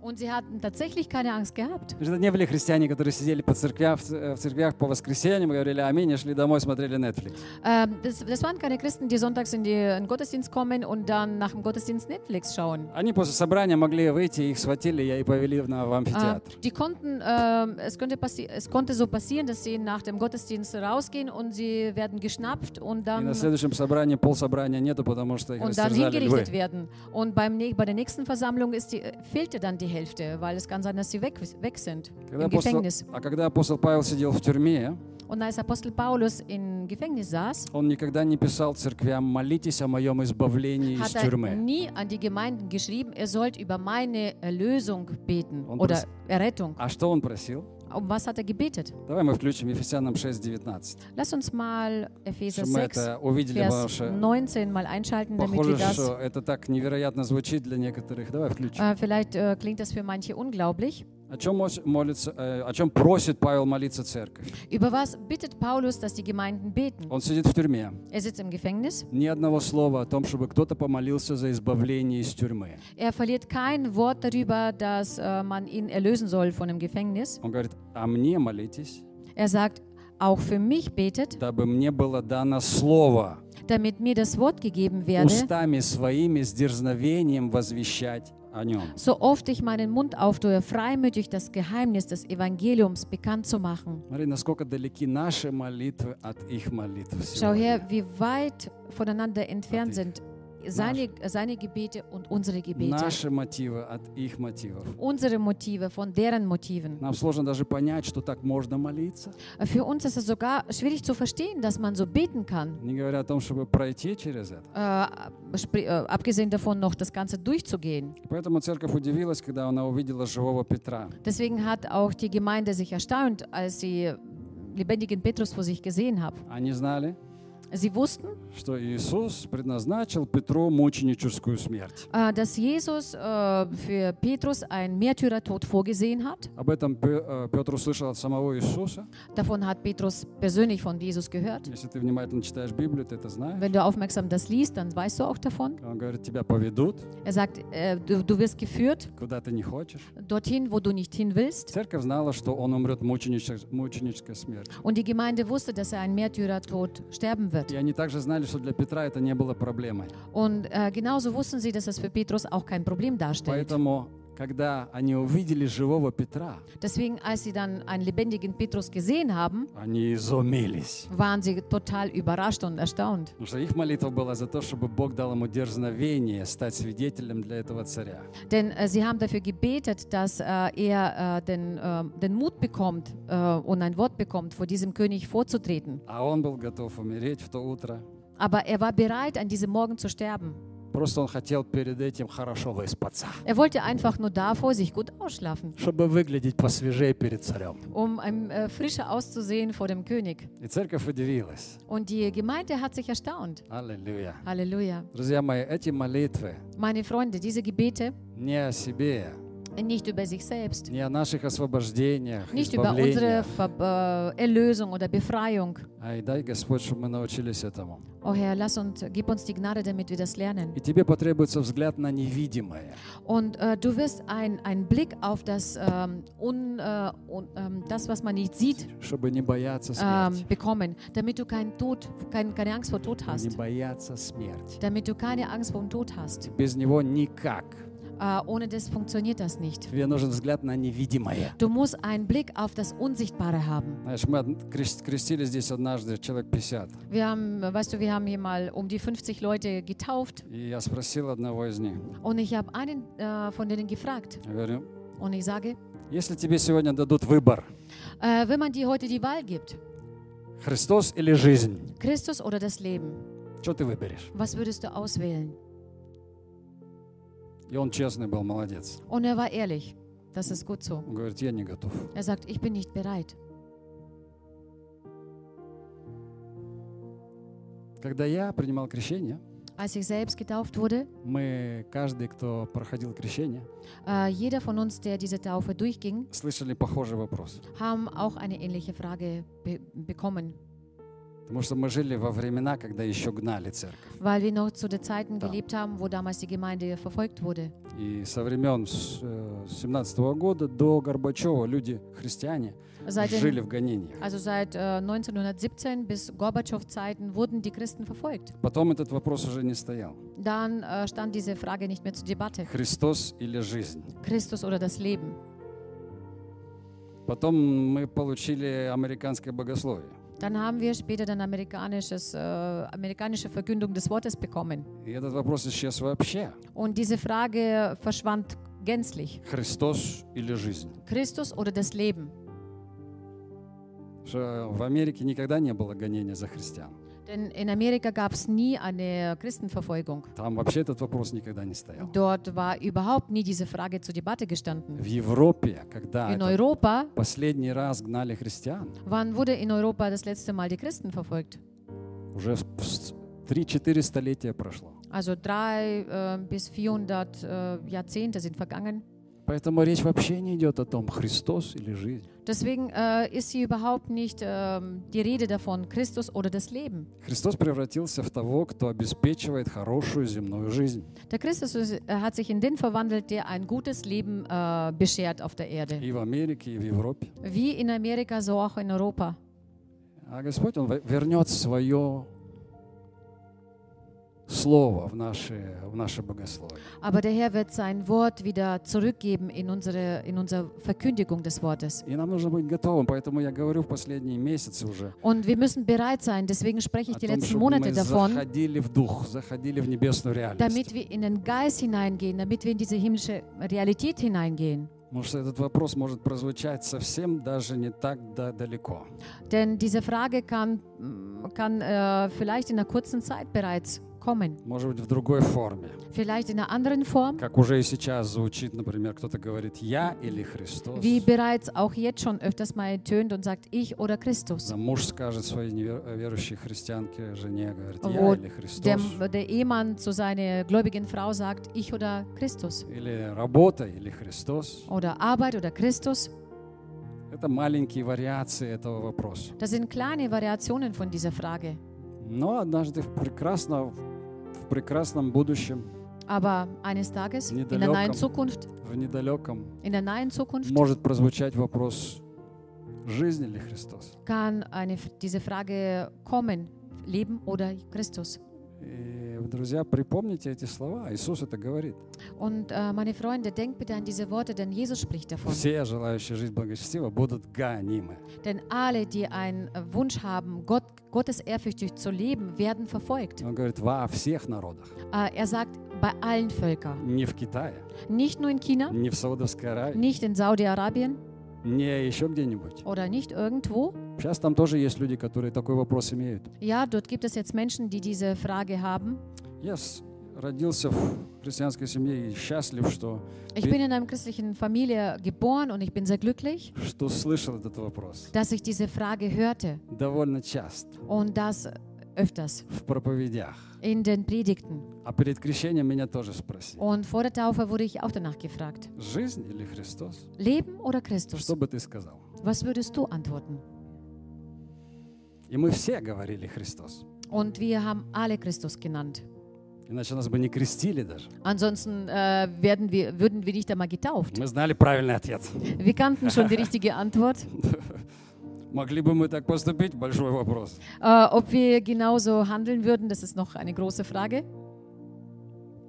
Und sie hatten tatsächlich keine Angst gehabt. Это не были христиане, которые сидели по церквях, в церквях по воскресеньям, говорили аминь, и шли домой, смотрели Netflix. Ähm, das, das waren keine Christen, die sonntags in, den Gottesdienst kommen und dann nach dem Gottesdienst Netflix schauen. Они после собрания могли выйти, их схватили и повели в Äh, амфитеатр. die konnten, ähm, es, könnte es konnte so passieren, dass sie nach dem Gottesdienst rausgehen und sie werden geschnappt und И dann, на следующем собрании полсобрания нету, потому что их und dann hingerichtet werden. Und beim, bei der nächsten Versammlung ist die, fehlte dann die Hälfte, weil es kann sein, dass sie weg, weg sind Когда im апостол- Gefängnis. а когда апостол Павел сидел в тюрьме, Und als Apostel Paulus im Gefängnis saß, он никогда не писал церквям «молитесь о моем избавлении из hat er тюрьмы». nie an die Gemeinden geschrieben, ihr sollt über meine Erlösung beten Und oder das- Errettung. А что он просил? Um was hat er gebetet? Давай мы включим Ефесянам 6.19. Lass uns mal Epheser Чтобы мы 6, это увидели, потому Vers что 19 mal einschalten, damit похоже, wir das. что это так невероятно звучит для некоторых. Давай включим. Äh, vielleicht äh, klingt das für manche unglaublich. О чем, молится, э, о чем просит Павел молиться церковь? Über was bittet Paulus, dass die Gemeinden beten? Он сидит в тюрьме. Er sitzt im Gefängnis. Ни одного слова о том, чтобы кто-то помолился за избавление из тюрьмы. Er verliert kein Wort darüber, dass äh, man ihn erlösen soll von dem Gefängnis. Он говорит, а мне молитесь, Er sagt, auch für mich betet, дабы мне было дано слово damit mir das Wort gegeben werde, устами своими с дерзновением возвещать. So oft ich meinen Mund auftue, freimütig das Geheimnis des Evangeliums bekannt zu machen. Schau her, wie weit voneinander entfernt sind seine, seine Gebete und unsere Gebete. Наши мотивы от их мотивов. Unsere Motive von deren Motiven. Нам сложно даже понять, что так можно молиться. Für uns ist es sogar schwierig zu verstehen, dass man so beten kann. Не говоря о том, чтобы пройти через это. Äh, spri- äh, abgesehen davon noch das Ganze durchzugehen. Поэтому церковь удивилась, когда она увидела живого Петра. Deswegen hat auch die Gemeinde sich erstaunt, als sie lebendigen Petrus vor sich gesehen haben. Они знали, Sie wussten, что Иисус предназначил Петру мученическую смерть. äh, dass Jesus äh, für Petrus einen Märtyrertod vorgesehen hat. Об этом Пе- э, Петр услышал от самого Иисуса. Davon hat Petrus persönlich von Jesus gehört. Если ты внимательно читаешь Библию, ты это знаешь. Wenn du aufmerksam das liest, dann weißt du auch davon. Он говорит, тебя поведут, Er sagt, äh, du, du wirst geführt куда ты не хочешь. dorthin, wo du nicht hin willst. Церковь знала, что он умрет мученической, мученической смертью. Und die Gemeinde wusste, dass er einen Märtyrertod sterben wird. И они также знали, что для Петра это не было проблемой. Und äh, genauso wussten sie, dass es für Petrus auch kein Problem darstellt. Поэтому, когда они увидели живого Петра, Deswegen, als sie dann einen lebendigen Petrus gesehen haben, они изумились. waren sie total überrascht und erstaunt. Потому что их молитва была за то, чтобы Бог дал ему дерзновение стать свидетелем для этого царя. Denn äh, sie haben dafür gebetet, dass äh, er äh, den, äh, den Mut bekommt äh, und ein Wort bekommt, vor diesem König vorzutreten. А он был готов умереть в то утро. Aber er war bereit, an diesem Morgen zu sterben. Просто он хотел перед этим хорошо выспаться, Er wollte einfach nur davor sich gut ausschlafen, чтобы выглядеть посвежее перед царем. um ähm, äh, frischer auszusehen vor dem König. И церковь удивилась. Und die Gemeinde hat sich erstaunt. Аллилуйя. Halleluja. Друзья мои, эти молитвы Meine Freunde, diese Gebete не о себе, Nicht über sich selbst, не о наших освобождениях, nicht über unsere избавлениях. Ver äh, Erlösung oder Befreiung. Ай, дай, Господь, чтобы мы научились этому. Oh Herr, lass uns, gib uns die Gnade, damit wir das lernen. И тебе потребуется взгляд на невидимое. Und äh, du wirst einen Blick auf das, ähm, un, äh, un, ähm, das, was man nicht sieht, чтобы не бояться ähm, смерти. bekommen, damit du keinen Tod, kein, keine Angst vor Tod Не hast, бояться смерти. damit du keine Angst vor dem Tod hast. Без него никак. Äh, ohne das funktioniert das nicht. Тебе нужен взгляд на невидимое. Du musst einen Blick auf das Unsichtbare haben. Знаешь, мы од- крест- крестили здесь однажды человек 50. Wir haben, weißt du, wir haben hier mal um die 50 Leute getauft И я спросил одного из них. und ich habe einen äh, von denen gefragt Я говорю, und ich sage, если тебе сегодня дадут выбор, äh, wenn man dir heute die Wahl gibt, Христос или жизнь, Christus oder das Leben, что ты выберешь? was würdest du auswählen? И он честный был, молодец. Und er war ehrlich. Das ist gut so. Он говорит, я не готов. Er sagt, ich bin nicht bereit. Когда я принимал крещение, Als ich selbst getauft wurde, мы, каждый, кто проходил крещение, äh, jeder von uns, der diese Taufe durchging, слышали похожий вопрос. haben auch eine ähnliche Frage be bekommen, Потому что мы жили во времена, когда еще гнали церковь. weil wir noch zu den Zeiten Да. gelebt haben, wo damals die Gemeinde verfolgt wurde. И со времен с э, 17 года до Горбачева люди, христиане, Seit den, жили в гонениях. also seit äh, 1917 bis Gorbatschow-Zeiten wurden die Christen verfolgt. Потом этот вопрос уже не стоял. Dann äh, stand diese Frage nicht mehr zur Debatte. Христос или жизнь. Christus oder das Leben. Потом мы получили американское богословие. Dann haben wir später dann amerikanisches, äh, amerikanische Verkündung des Wortes bekommen. И этот вопрос исчез вообще. Und diese Frage verschwand gänzlich. Христос или жизнь. Christus oder das Leben. Что в Америке никогда не было гонения за христиан. Denn in Amerika gab es nie eine Christenverfolgung. Там вообще этот вопрос никогда не стоял. Dort war überhaupt nie diese Frage zur Debatte gestanden. В Европе, когда In Europa, последний раз гнали христиан, wann wurde in Europa das letzte Mal die Christen verfolgt? уже с- 3-4 столетия прошло. Also drei äh, bis 400 äh, Jahrzehnte sind vergangen. Поэтому речь вообще не идет о том, Христос или жизнь. Deswegen äh, ist hier überhaupt nicht ähm, die Rede davon, Christus oder das Leben. Христос превратился в того, кто обеспечивает хорошую земную жизнь. Der Christus ist, äh, hat sich in den verwandelt, der ein gutes Leben äh, beschert auf der Erde. И в Америке, и в Европе. Wie in Amerika, so auch in Europa. А Господь, Он в- вернет свое слово в наше, в наше богословие. Aber der Herr wird sein Wort wieder zurückgeben in unsere, in unsere Verkündigung des Wortes. И нам нужно быть готовым. Поэтому я говорю в последние месяцы уже Und wir müssen bereit sein. Deswegen spreche ich о die том, letzten чтобы Monate мы davon, заходили в дух, заходили в небесную реальность. damit wir in den Geist hineingehen, damit wir in diese himmlische Realität hineingehen. Потому что этот вопрос может прозвучать совсем даже не так да- далеко. Denn diese Frage kann, mm, kann äh, vielleicht in einer kurzen Zeit bereits kommen. Может быть, в другой форме. Vielleicht in einer anderen Form, Как уже и сейчас звучит, например, кто-то говорит «Я» или «Христос». wie bereits auch jetzt schon öfters mal tönt und sagt ich oder Christus. Муж скажет своей верующей христианке, жене, говорит «Я» или «Христос». der, der Ehemann zu seiner gläubigen Frau sagt ich oder Christus. Или «Работа» или «Христос». Oder Arbeit oder Christus. Это маленькие вариации этого вопроса. Das sind kleine Variationen von dieser Frage. Но однажды прекрасно, в прекрасном будущем, Aber eines Tages, in der nahen Zukunft, в недалеком, in der nahen Zukunft может прозвучать вопрос «Жизнь или Христос?». kann eine, diese Frage kommen, Leben oder Christus. И, друзья, припомните эти слова. Иисус это говорит. Und äh, meine Freunde, denkt bitte an diese Worte, denn Jesus spricht davon. Все желающие жить благочестиво будут гонимы. Denn alle, die einen äh, Wunsch haben, Gott, Gottes ehrfürchtig zu leben, werden verfolgt. Он говорит, во всех народах. Äh, er sagt, bei allen Völkern. Не в Китае, Nicht nur in China, не в Саудовской Аравии, nicht in Saudi-Arabien не еще где-нибудь. oder nicht irgendwo. Сейчас там тоже есть люди, которые такой вопрос имеют. Ja, dort gibt es jetzt Menschen, die diese Frage haben. Я с- родился в христианской семье и счастлив, что, Ich Wie- bin in einer christlichen Familie geboren und ich bin sehr glücklich, что слышал этот вопрос. dass ich diese Frage hörte Довольно часто. und das öfters в проповедях. in den Predigten. А перед крещением меня тоже спросили. Und vor der Taufe wurde ich auch danach gefragt. Жизнь или Христос? Leben oder Christus? Что бы ты сказал? Was würdest du antworten? И мы все говорили Христос. Und wir haben alle Christus genannt. Иначе нас бы не крестили даже. Ansonsten äh, werden wir, würden wir nicht einmal getauft. Мы знали правильный ответ. Wir kannten schon die richtige Antwort. Могли бы мы так поступить? Большой вопрос. Äh, ob wir genauso handeln würden, das ist noch eine große Frage.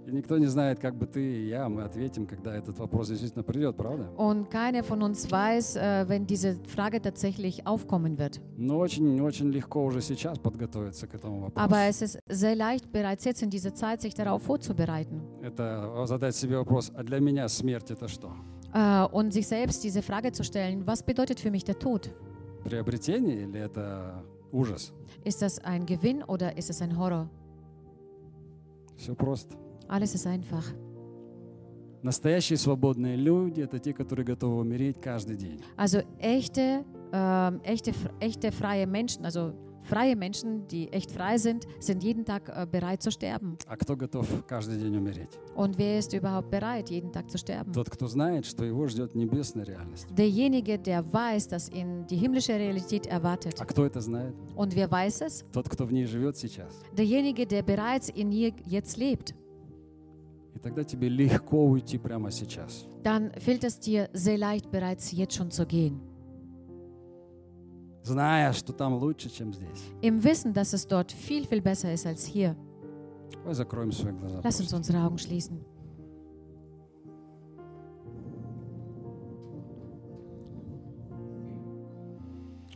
И никто не знает, как бы ты и я, мы ответим, когда этот вопрос действительно придет, правда? Und keiner von uns weiß, äh, wenn diese Frage tatsächlich aufkommen wird. Но очень-очень легко уже сейчас подготовиться к этому вопросу. Aber es ist sehr leicht, bereits jetzt in dieser Zeit sich darauf vorzubereiten Это задать себе вопрос, а для меня смерть это что? äh, und sich selbst diese Frage zu stellen, was bedeutet für mich der Tod? Приобретение или это ужас? Ist das ein Gewinn oder ist es ein Horror? Все просто. Alles ist einfach. Настоящие свободные люди – это те, которые готовы умереть каждый день. Also echte, ähm, echte, echte freie Menschen, also freie Menschen, die echt frei sind, sind jeden Tag äh, bereit zu sterben. А кто готов каждый день умереть? Und wer ist überhaupt bereit, jeden Tag zu sterben? Тот, кто знает, что его ждет небесная реальность. Derjenige, der weiß, dass ihn die himmlische Realität erwartet. А кто это знает? Und wer weiß es? Тот, кто в ней живет сейчас. Derjenige, der bereits in ihr jetzt lebt. И тогда тебе легко уйти прямо сейчас. Dann fällt es dir sehr leicht, bereits jetzt schon zu gehen. Зная, что там лучше, чем здесь. Im Wissen, dass es dort viel, viel besser ist als hier. Давай закроем свои глаза. Lass uns unsere Augen schließen.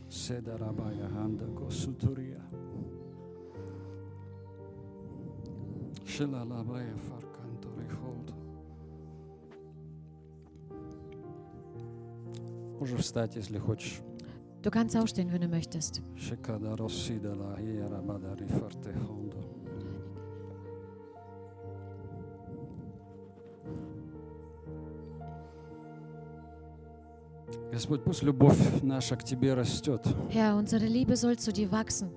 Седарабая ханда косутурия. Шилалабая фаркантори холд. Можешь встать, если хочешь. Du kannst aufstehen, wenn du möchtest. Шикадаросидала иерабадари фарте хондо. Господь, пусть любовь наша к Тебе растет, Herr, unsere Liebe soll zu dir wachsen,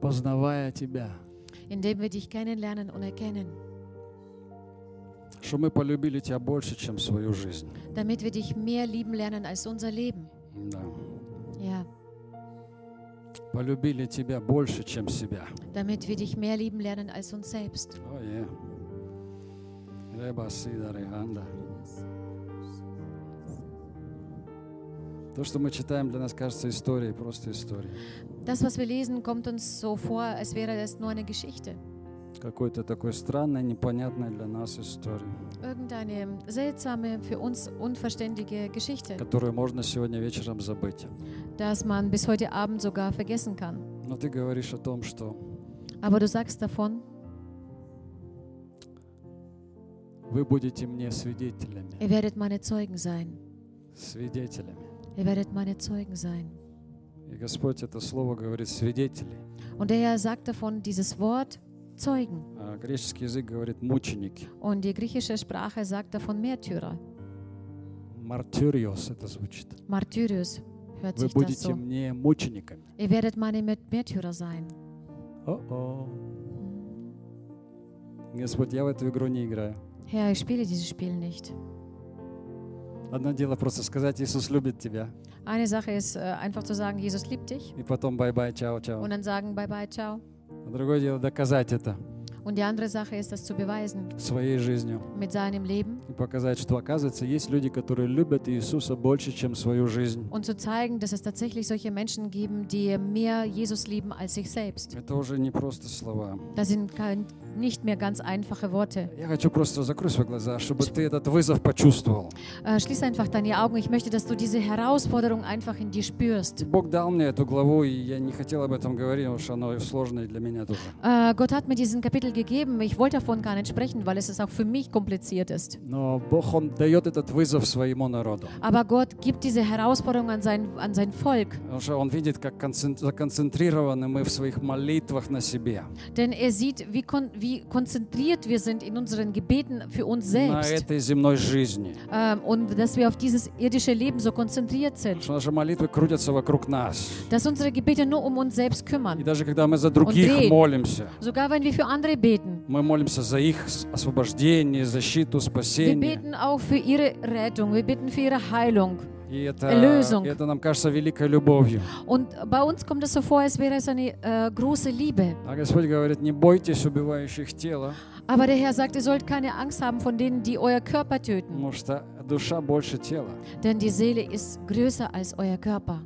познавая Тебя, indem wir dich kennenlernen und erkennen, что мы полюбили Тебя больше, чем свою жизнь. damit wir dich mehr lieben lernen als unser Leben. Да. Ja, Полюбили Тебя больше, чем себя. damit wir dich mehr lieben lernen als uns selbst. О, е. Реба сидари ханда. То, что мы читаем, для нас кажется историей, просто историей. Das, was wir lesen, kommt uns so vor, als wäre das nur eine Geschichte. Какой-то такой странной, непонятной для нас историей, Irgendeine seltsame, für uns unverständige Geschichte, которую можно сегодня вечером забыть. dass man bis heute Abend sogar vergessen kann. Но ты говоришь о том, что Aber du sagst davon, вы будете мне свидетелями. ihr werdet meine Zeugen sein. Свидетелями. Ihr werdet meine Zeugen sein. И Господь это слово говорит свидетели. Und Herr sagt davon dieses Wort Zeugen. А греческий язык говорит мученики. Und die griechische Sprache sagt davon Märtyrer. Мартириос это звучит. Martyrius hört Вы sich das будете so. мне мучениками. Ihr werdet meine Märt- Märtyrer sein. О-о. Господь, я в эту игру не играю. Herr, ich spiele dieses Spiel nicht. Одно дело просто сказать, Иисус любит тебя. Eine Sache ist äh, einfach zu sagen, Jesus liebt dich И потом бай-бай, чао-чао. und dann sagen, bye bye, ciao. Другое дело доказать это Und die andere Sache ist, das zu beweisen своей жизнью. mit seinem Leben И показать, что, оказывается, есть люди, которые любят Иисуса больше, чем свою жизнь. und zu zeigen, dass es tatsächlich solche Menschen geben, die mehr Jesus lieben als sich selbst. Это уже не просто слова. Das sind nicht mehr ganz einfache Worte. Я хочу просто закрой свои глаза, чтобы ты этот вызов почувствовал. Äh, schließ einfach deine Augen. Ich möchte, dass du diese Herausforderung einfach in dir spürst. Бог дал мне эту главу, и я не хотел об этом говорить, потому что оно сложное для меня тоже. Äh, Gott hat mir diesen Kapitel gegeben. Ich wollte davon gar nicht sprechen, weil es auch für mich kompliziert ist. Aber Gott gibt diese Herausforderung an sein, an sein Volk. Denn er sieht, wie, kon wie konzentriert wir sind in unseren Gebeten für uns selbst. Ähm, und dass wir auf dieses irdische Leben so konzentriert sind. Dass unsere Gebete nur um uns selbst kümmern. Sogar wenn wir für andere beten. мы молимся за их освобождение, защиту, Wir спасение. beten auch für ihre Rettung. Wir beten für ihre Heilung. И это, Erlösung. это нам кажется великой любовью. Und bei uns kommt es so vor, als wäre es eine äh, große Liebe. А Господь говорит, не бойтесь убивающих тело, Aber der Herr sagt, ihr sollt keine Angst haben von denen, die euer Körper töten. потому что душа больше тела. Denn die Seele ist größer als euer Körper.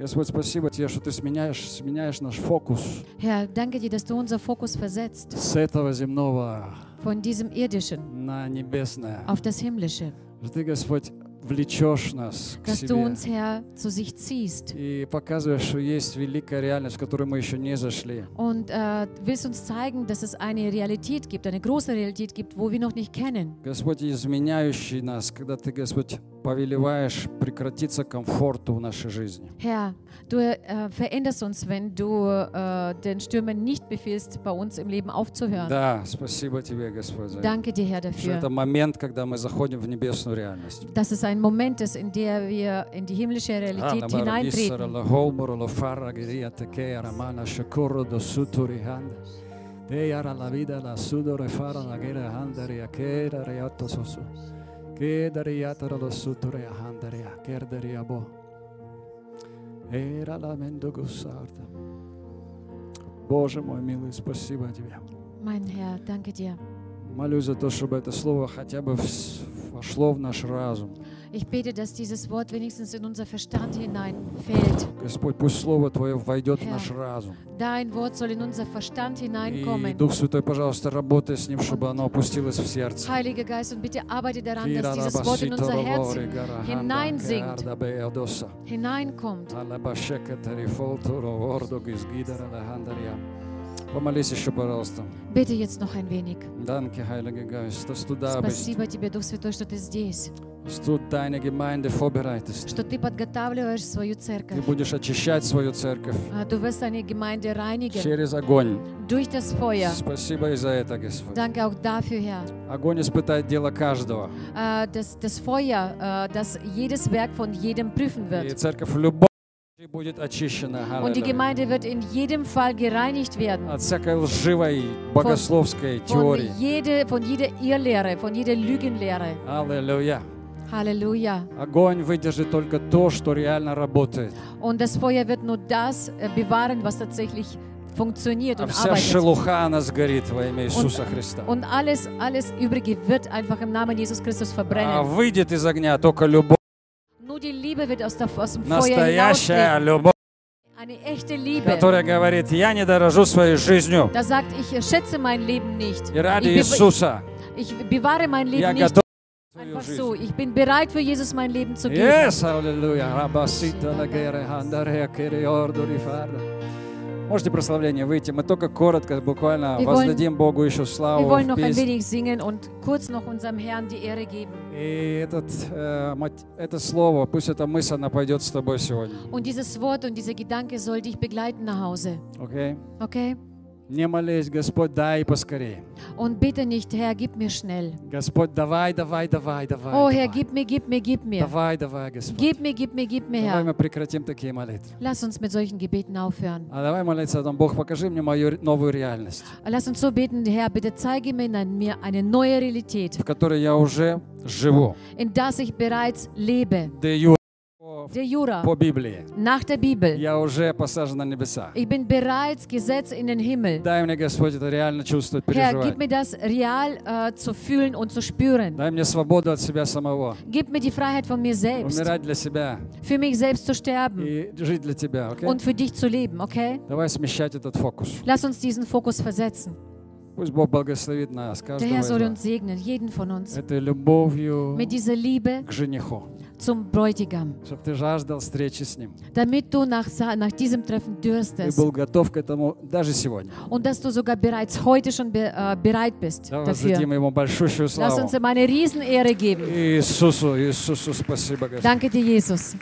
Господь, спасибо тебе, что ты сменяешь, сменяешь наш фокус Herr, danke dir, dass du unser Fokus versetzt с этого земного von diesem Irdischen на небесное. auf das Himmlische. Ты, Господь, влечешь нас к Dass du себе uns, Herr, zu sich ziehst и показываешь, что есть великая реальность, в которую мы еще не зашли. und äh, willst uns zeigen, dass es eine Realität gibt, eine große Realität gibt, wo wir noch nicht kennen. Господь, изменяющий нас, когда ты, Господь, повелеваешь прекратиться комфорту в нашей жизни. Herr, du äh, veränderst uns, wenn du äh, den Stürmen nicht befiehlst, bei uns im Leben aufzuhören. Да, спасибо тебе, Господь, за. Danke dir, Herr, Что это dafür. момент, когда мы заходим в небесную реальность. Es ein Moment ist, in der wir in die himmlische Realität hineintreten. Deyara la vida la sudore fara la gera handere a kera reato sosu. Kedare yatara lo sutore a handere a kerdere a bo. Era la mendo gusarda. Боже мой милый, спасибо тебе. Mein Herr, danke dir. Молюсь за то, чтобы это слово хотя бы вс- вошло в наш разум. Ich bete, dass dieses Wort wenigstens in unser Verstand hineinfällt. Господь, пусть Слово Твое войдет в Herr. наш разум. Dein Wort soll in unser Verstand И hineinkommen. Дух Святой, пожалуйста, работай с ним, чтобы оно опустилось в сердце. Heiliger Geist, und bitte arbeite daran, dass dieses Wort in unser Herz hineinsinkt, hineinkommt. Помолись еще, пожалуйста. Bitte jetzt noch ein wenig. Данки, Heilige Geist, dass du da bist, Спасибо тебе, Дух Святой, что ты здесь, dass du deine Gemeinde vorbereitest. что ты подготавливаешь свою Ты церковь. будешь очищать свою церковь А, Du wirst deine Gemeinde reinigen через огонь. durch das Feuer. Спасибо и за это, Господь. Danke auch dafür, Herr. Огонь испытает дело каждого. Äh, Das, das Feuer, äh, das jedes Werk von jedem prüfen И церковь в любом будет очищена. Und die. Gemeinde wird in jedem Fall gereinigt werden. От всякой лживой богословской Von, теории. jede, von jeder Irrlehre, von jeder Lügenlehre. Аллилуйя. Halleluja. Огонь выдержит только то, что реально работает. Und das Feuer wird nur das äh, bewahren, was tatsächlich funktioniert А und вся arbeitet. шелуха, она сгорит во имя Иисуса Христа. Und alles, alles Übrige wird einfach im Namen Jesus Christus А verbrennen. выйдет из огня только любовь. Nur die Liebe wird aus, der, aus dem Feuer Настоящая hinaustreten. любовь, Eine echte Liebe. которая говорит, я не дорожу своей жизнью. Da sagt, ich schätze mein Leben nicht. И ради Ich, Иисуса ich bewahre mein я Leben nicht. готов Einfach жизнь. so. Ich bin bereit für Jesus mein Leben zu geben. Yes, аллилуйя. Рабасита лагере хандаре кериорду рифарда. Можете прославление выйти. Мы только коротко, буквально Wir wollen- воздадим Богу еще Wir славу wollen в noch ein песне. wenig singen und kurz noch unserem Herrn die Ehre geben. И этот, э, мот- это слово, пусть эта мысль, она пойдет с тобой сегодня. Und dieses Wort und dieser Gedanke soll dich begleiten nach Hause. Окей? Okay? Не молись, Господь, дай поскорее. Und bitte nicht, Herr, gib mir schnell. Господь, давай, давай, давай, давай. Oh Herr, давай. gib mir, gib mir, gib mir. Давай, давай, Господь. Gib mir, gib mir, gib mir, Давай Herr. мы прекратим такие молитвы. Lass uns mit solchen Gebeten aufhören. А давай молиться о том, Бог, покажи мне мою новую реальность, Lass uns so beten, Herr, bitte zeige mir in mir eine neue Realität, в которой я уже живу. in das ich bereits lebe. По, Der Jura. Nach der Bibel. Ich bin bereits gesetzt in den Himmel. Herr, gib mir das real äh, zu fühlen und zu spüren. Gib mir die Freiheit von mir selbst. Für mich selbst zu sterben. Und für dich zu leben, okay? Lass uns diesen Fokus versetzen. Пусть Бог благословит нас, каждого Der Herr soll uns segnen, jeden von uns, этой любовью mit dieser Liebe к жениху. Zum Bräutigam, чтобы ты жаждал встречи с ним, damit du nach, nach diesem Treffen dürstest, и был готов к этому даже сегодня. Und dass du sogar bereits heute schon be, äh, bereit bist Давай dafür. Воздадим ему большущую славу. Lass uns ihm eine Riesenehre geben. Иисусу, Иисусу, спасибо, Господь. Danke dir, Jesus.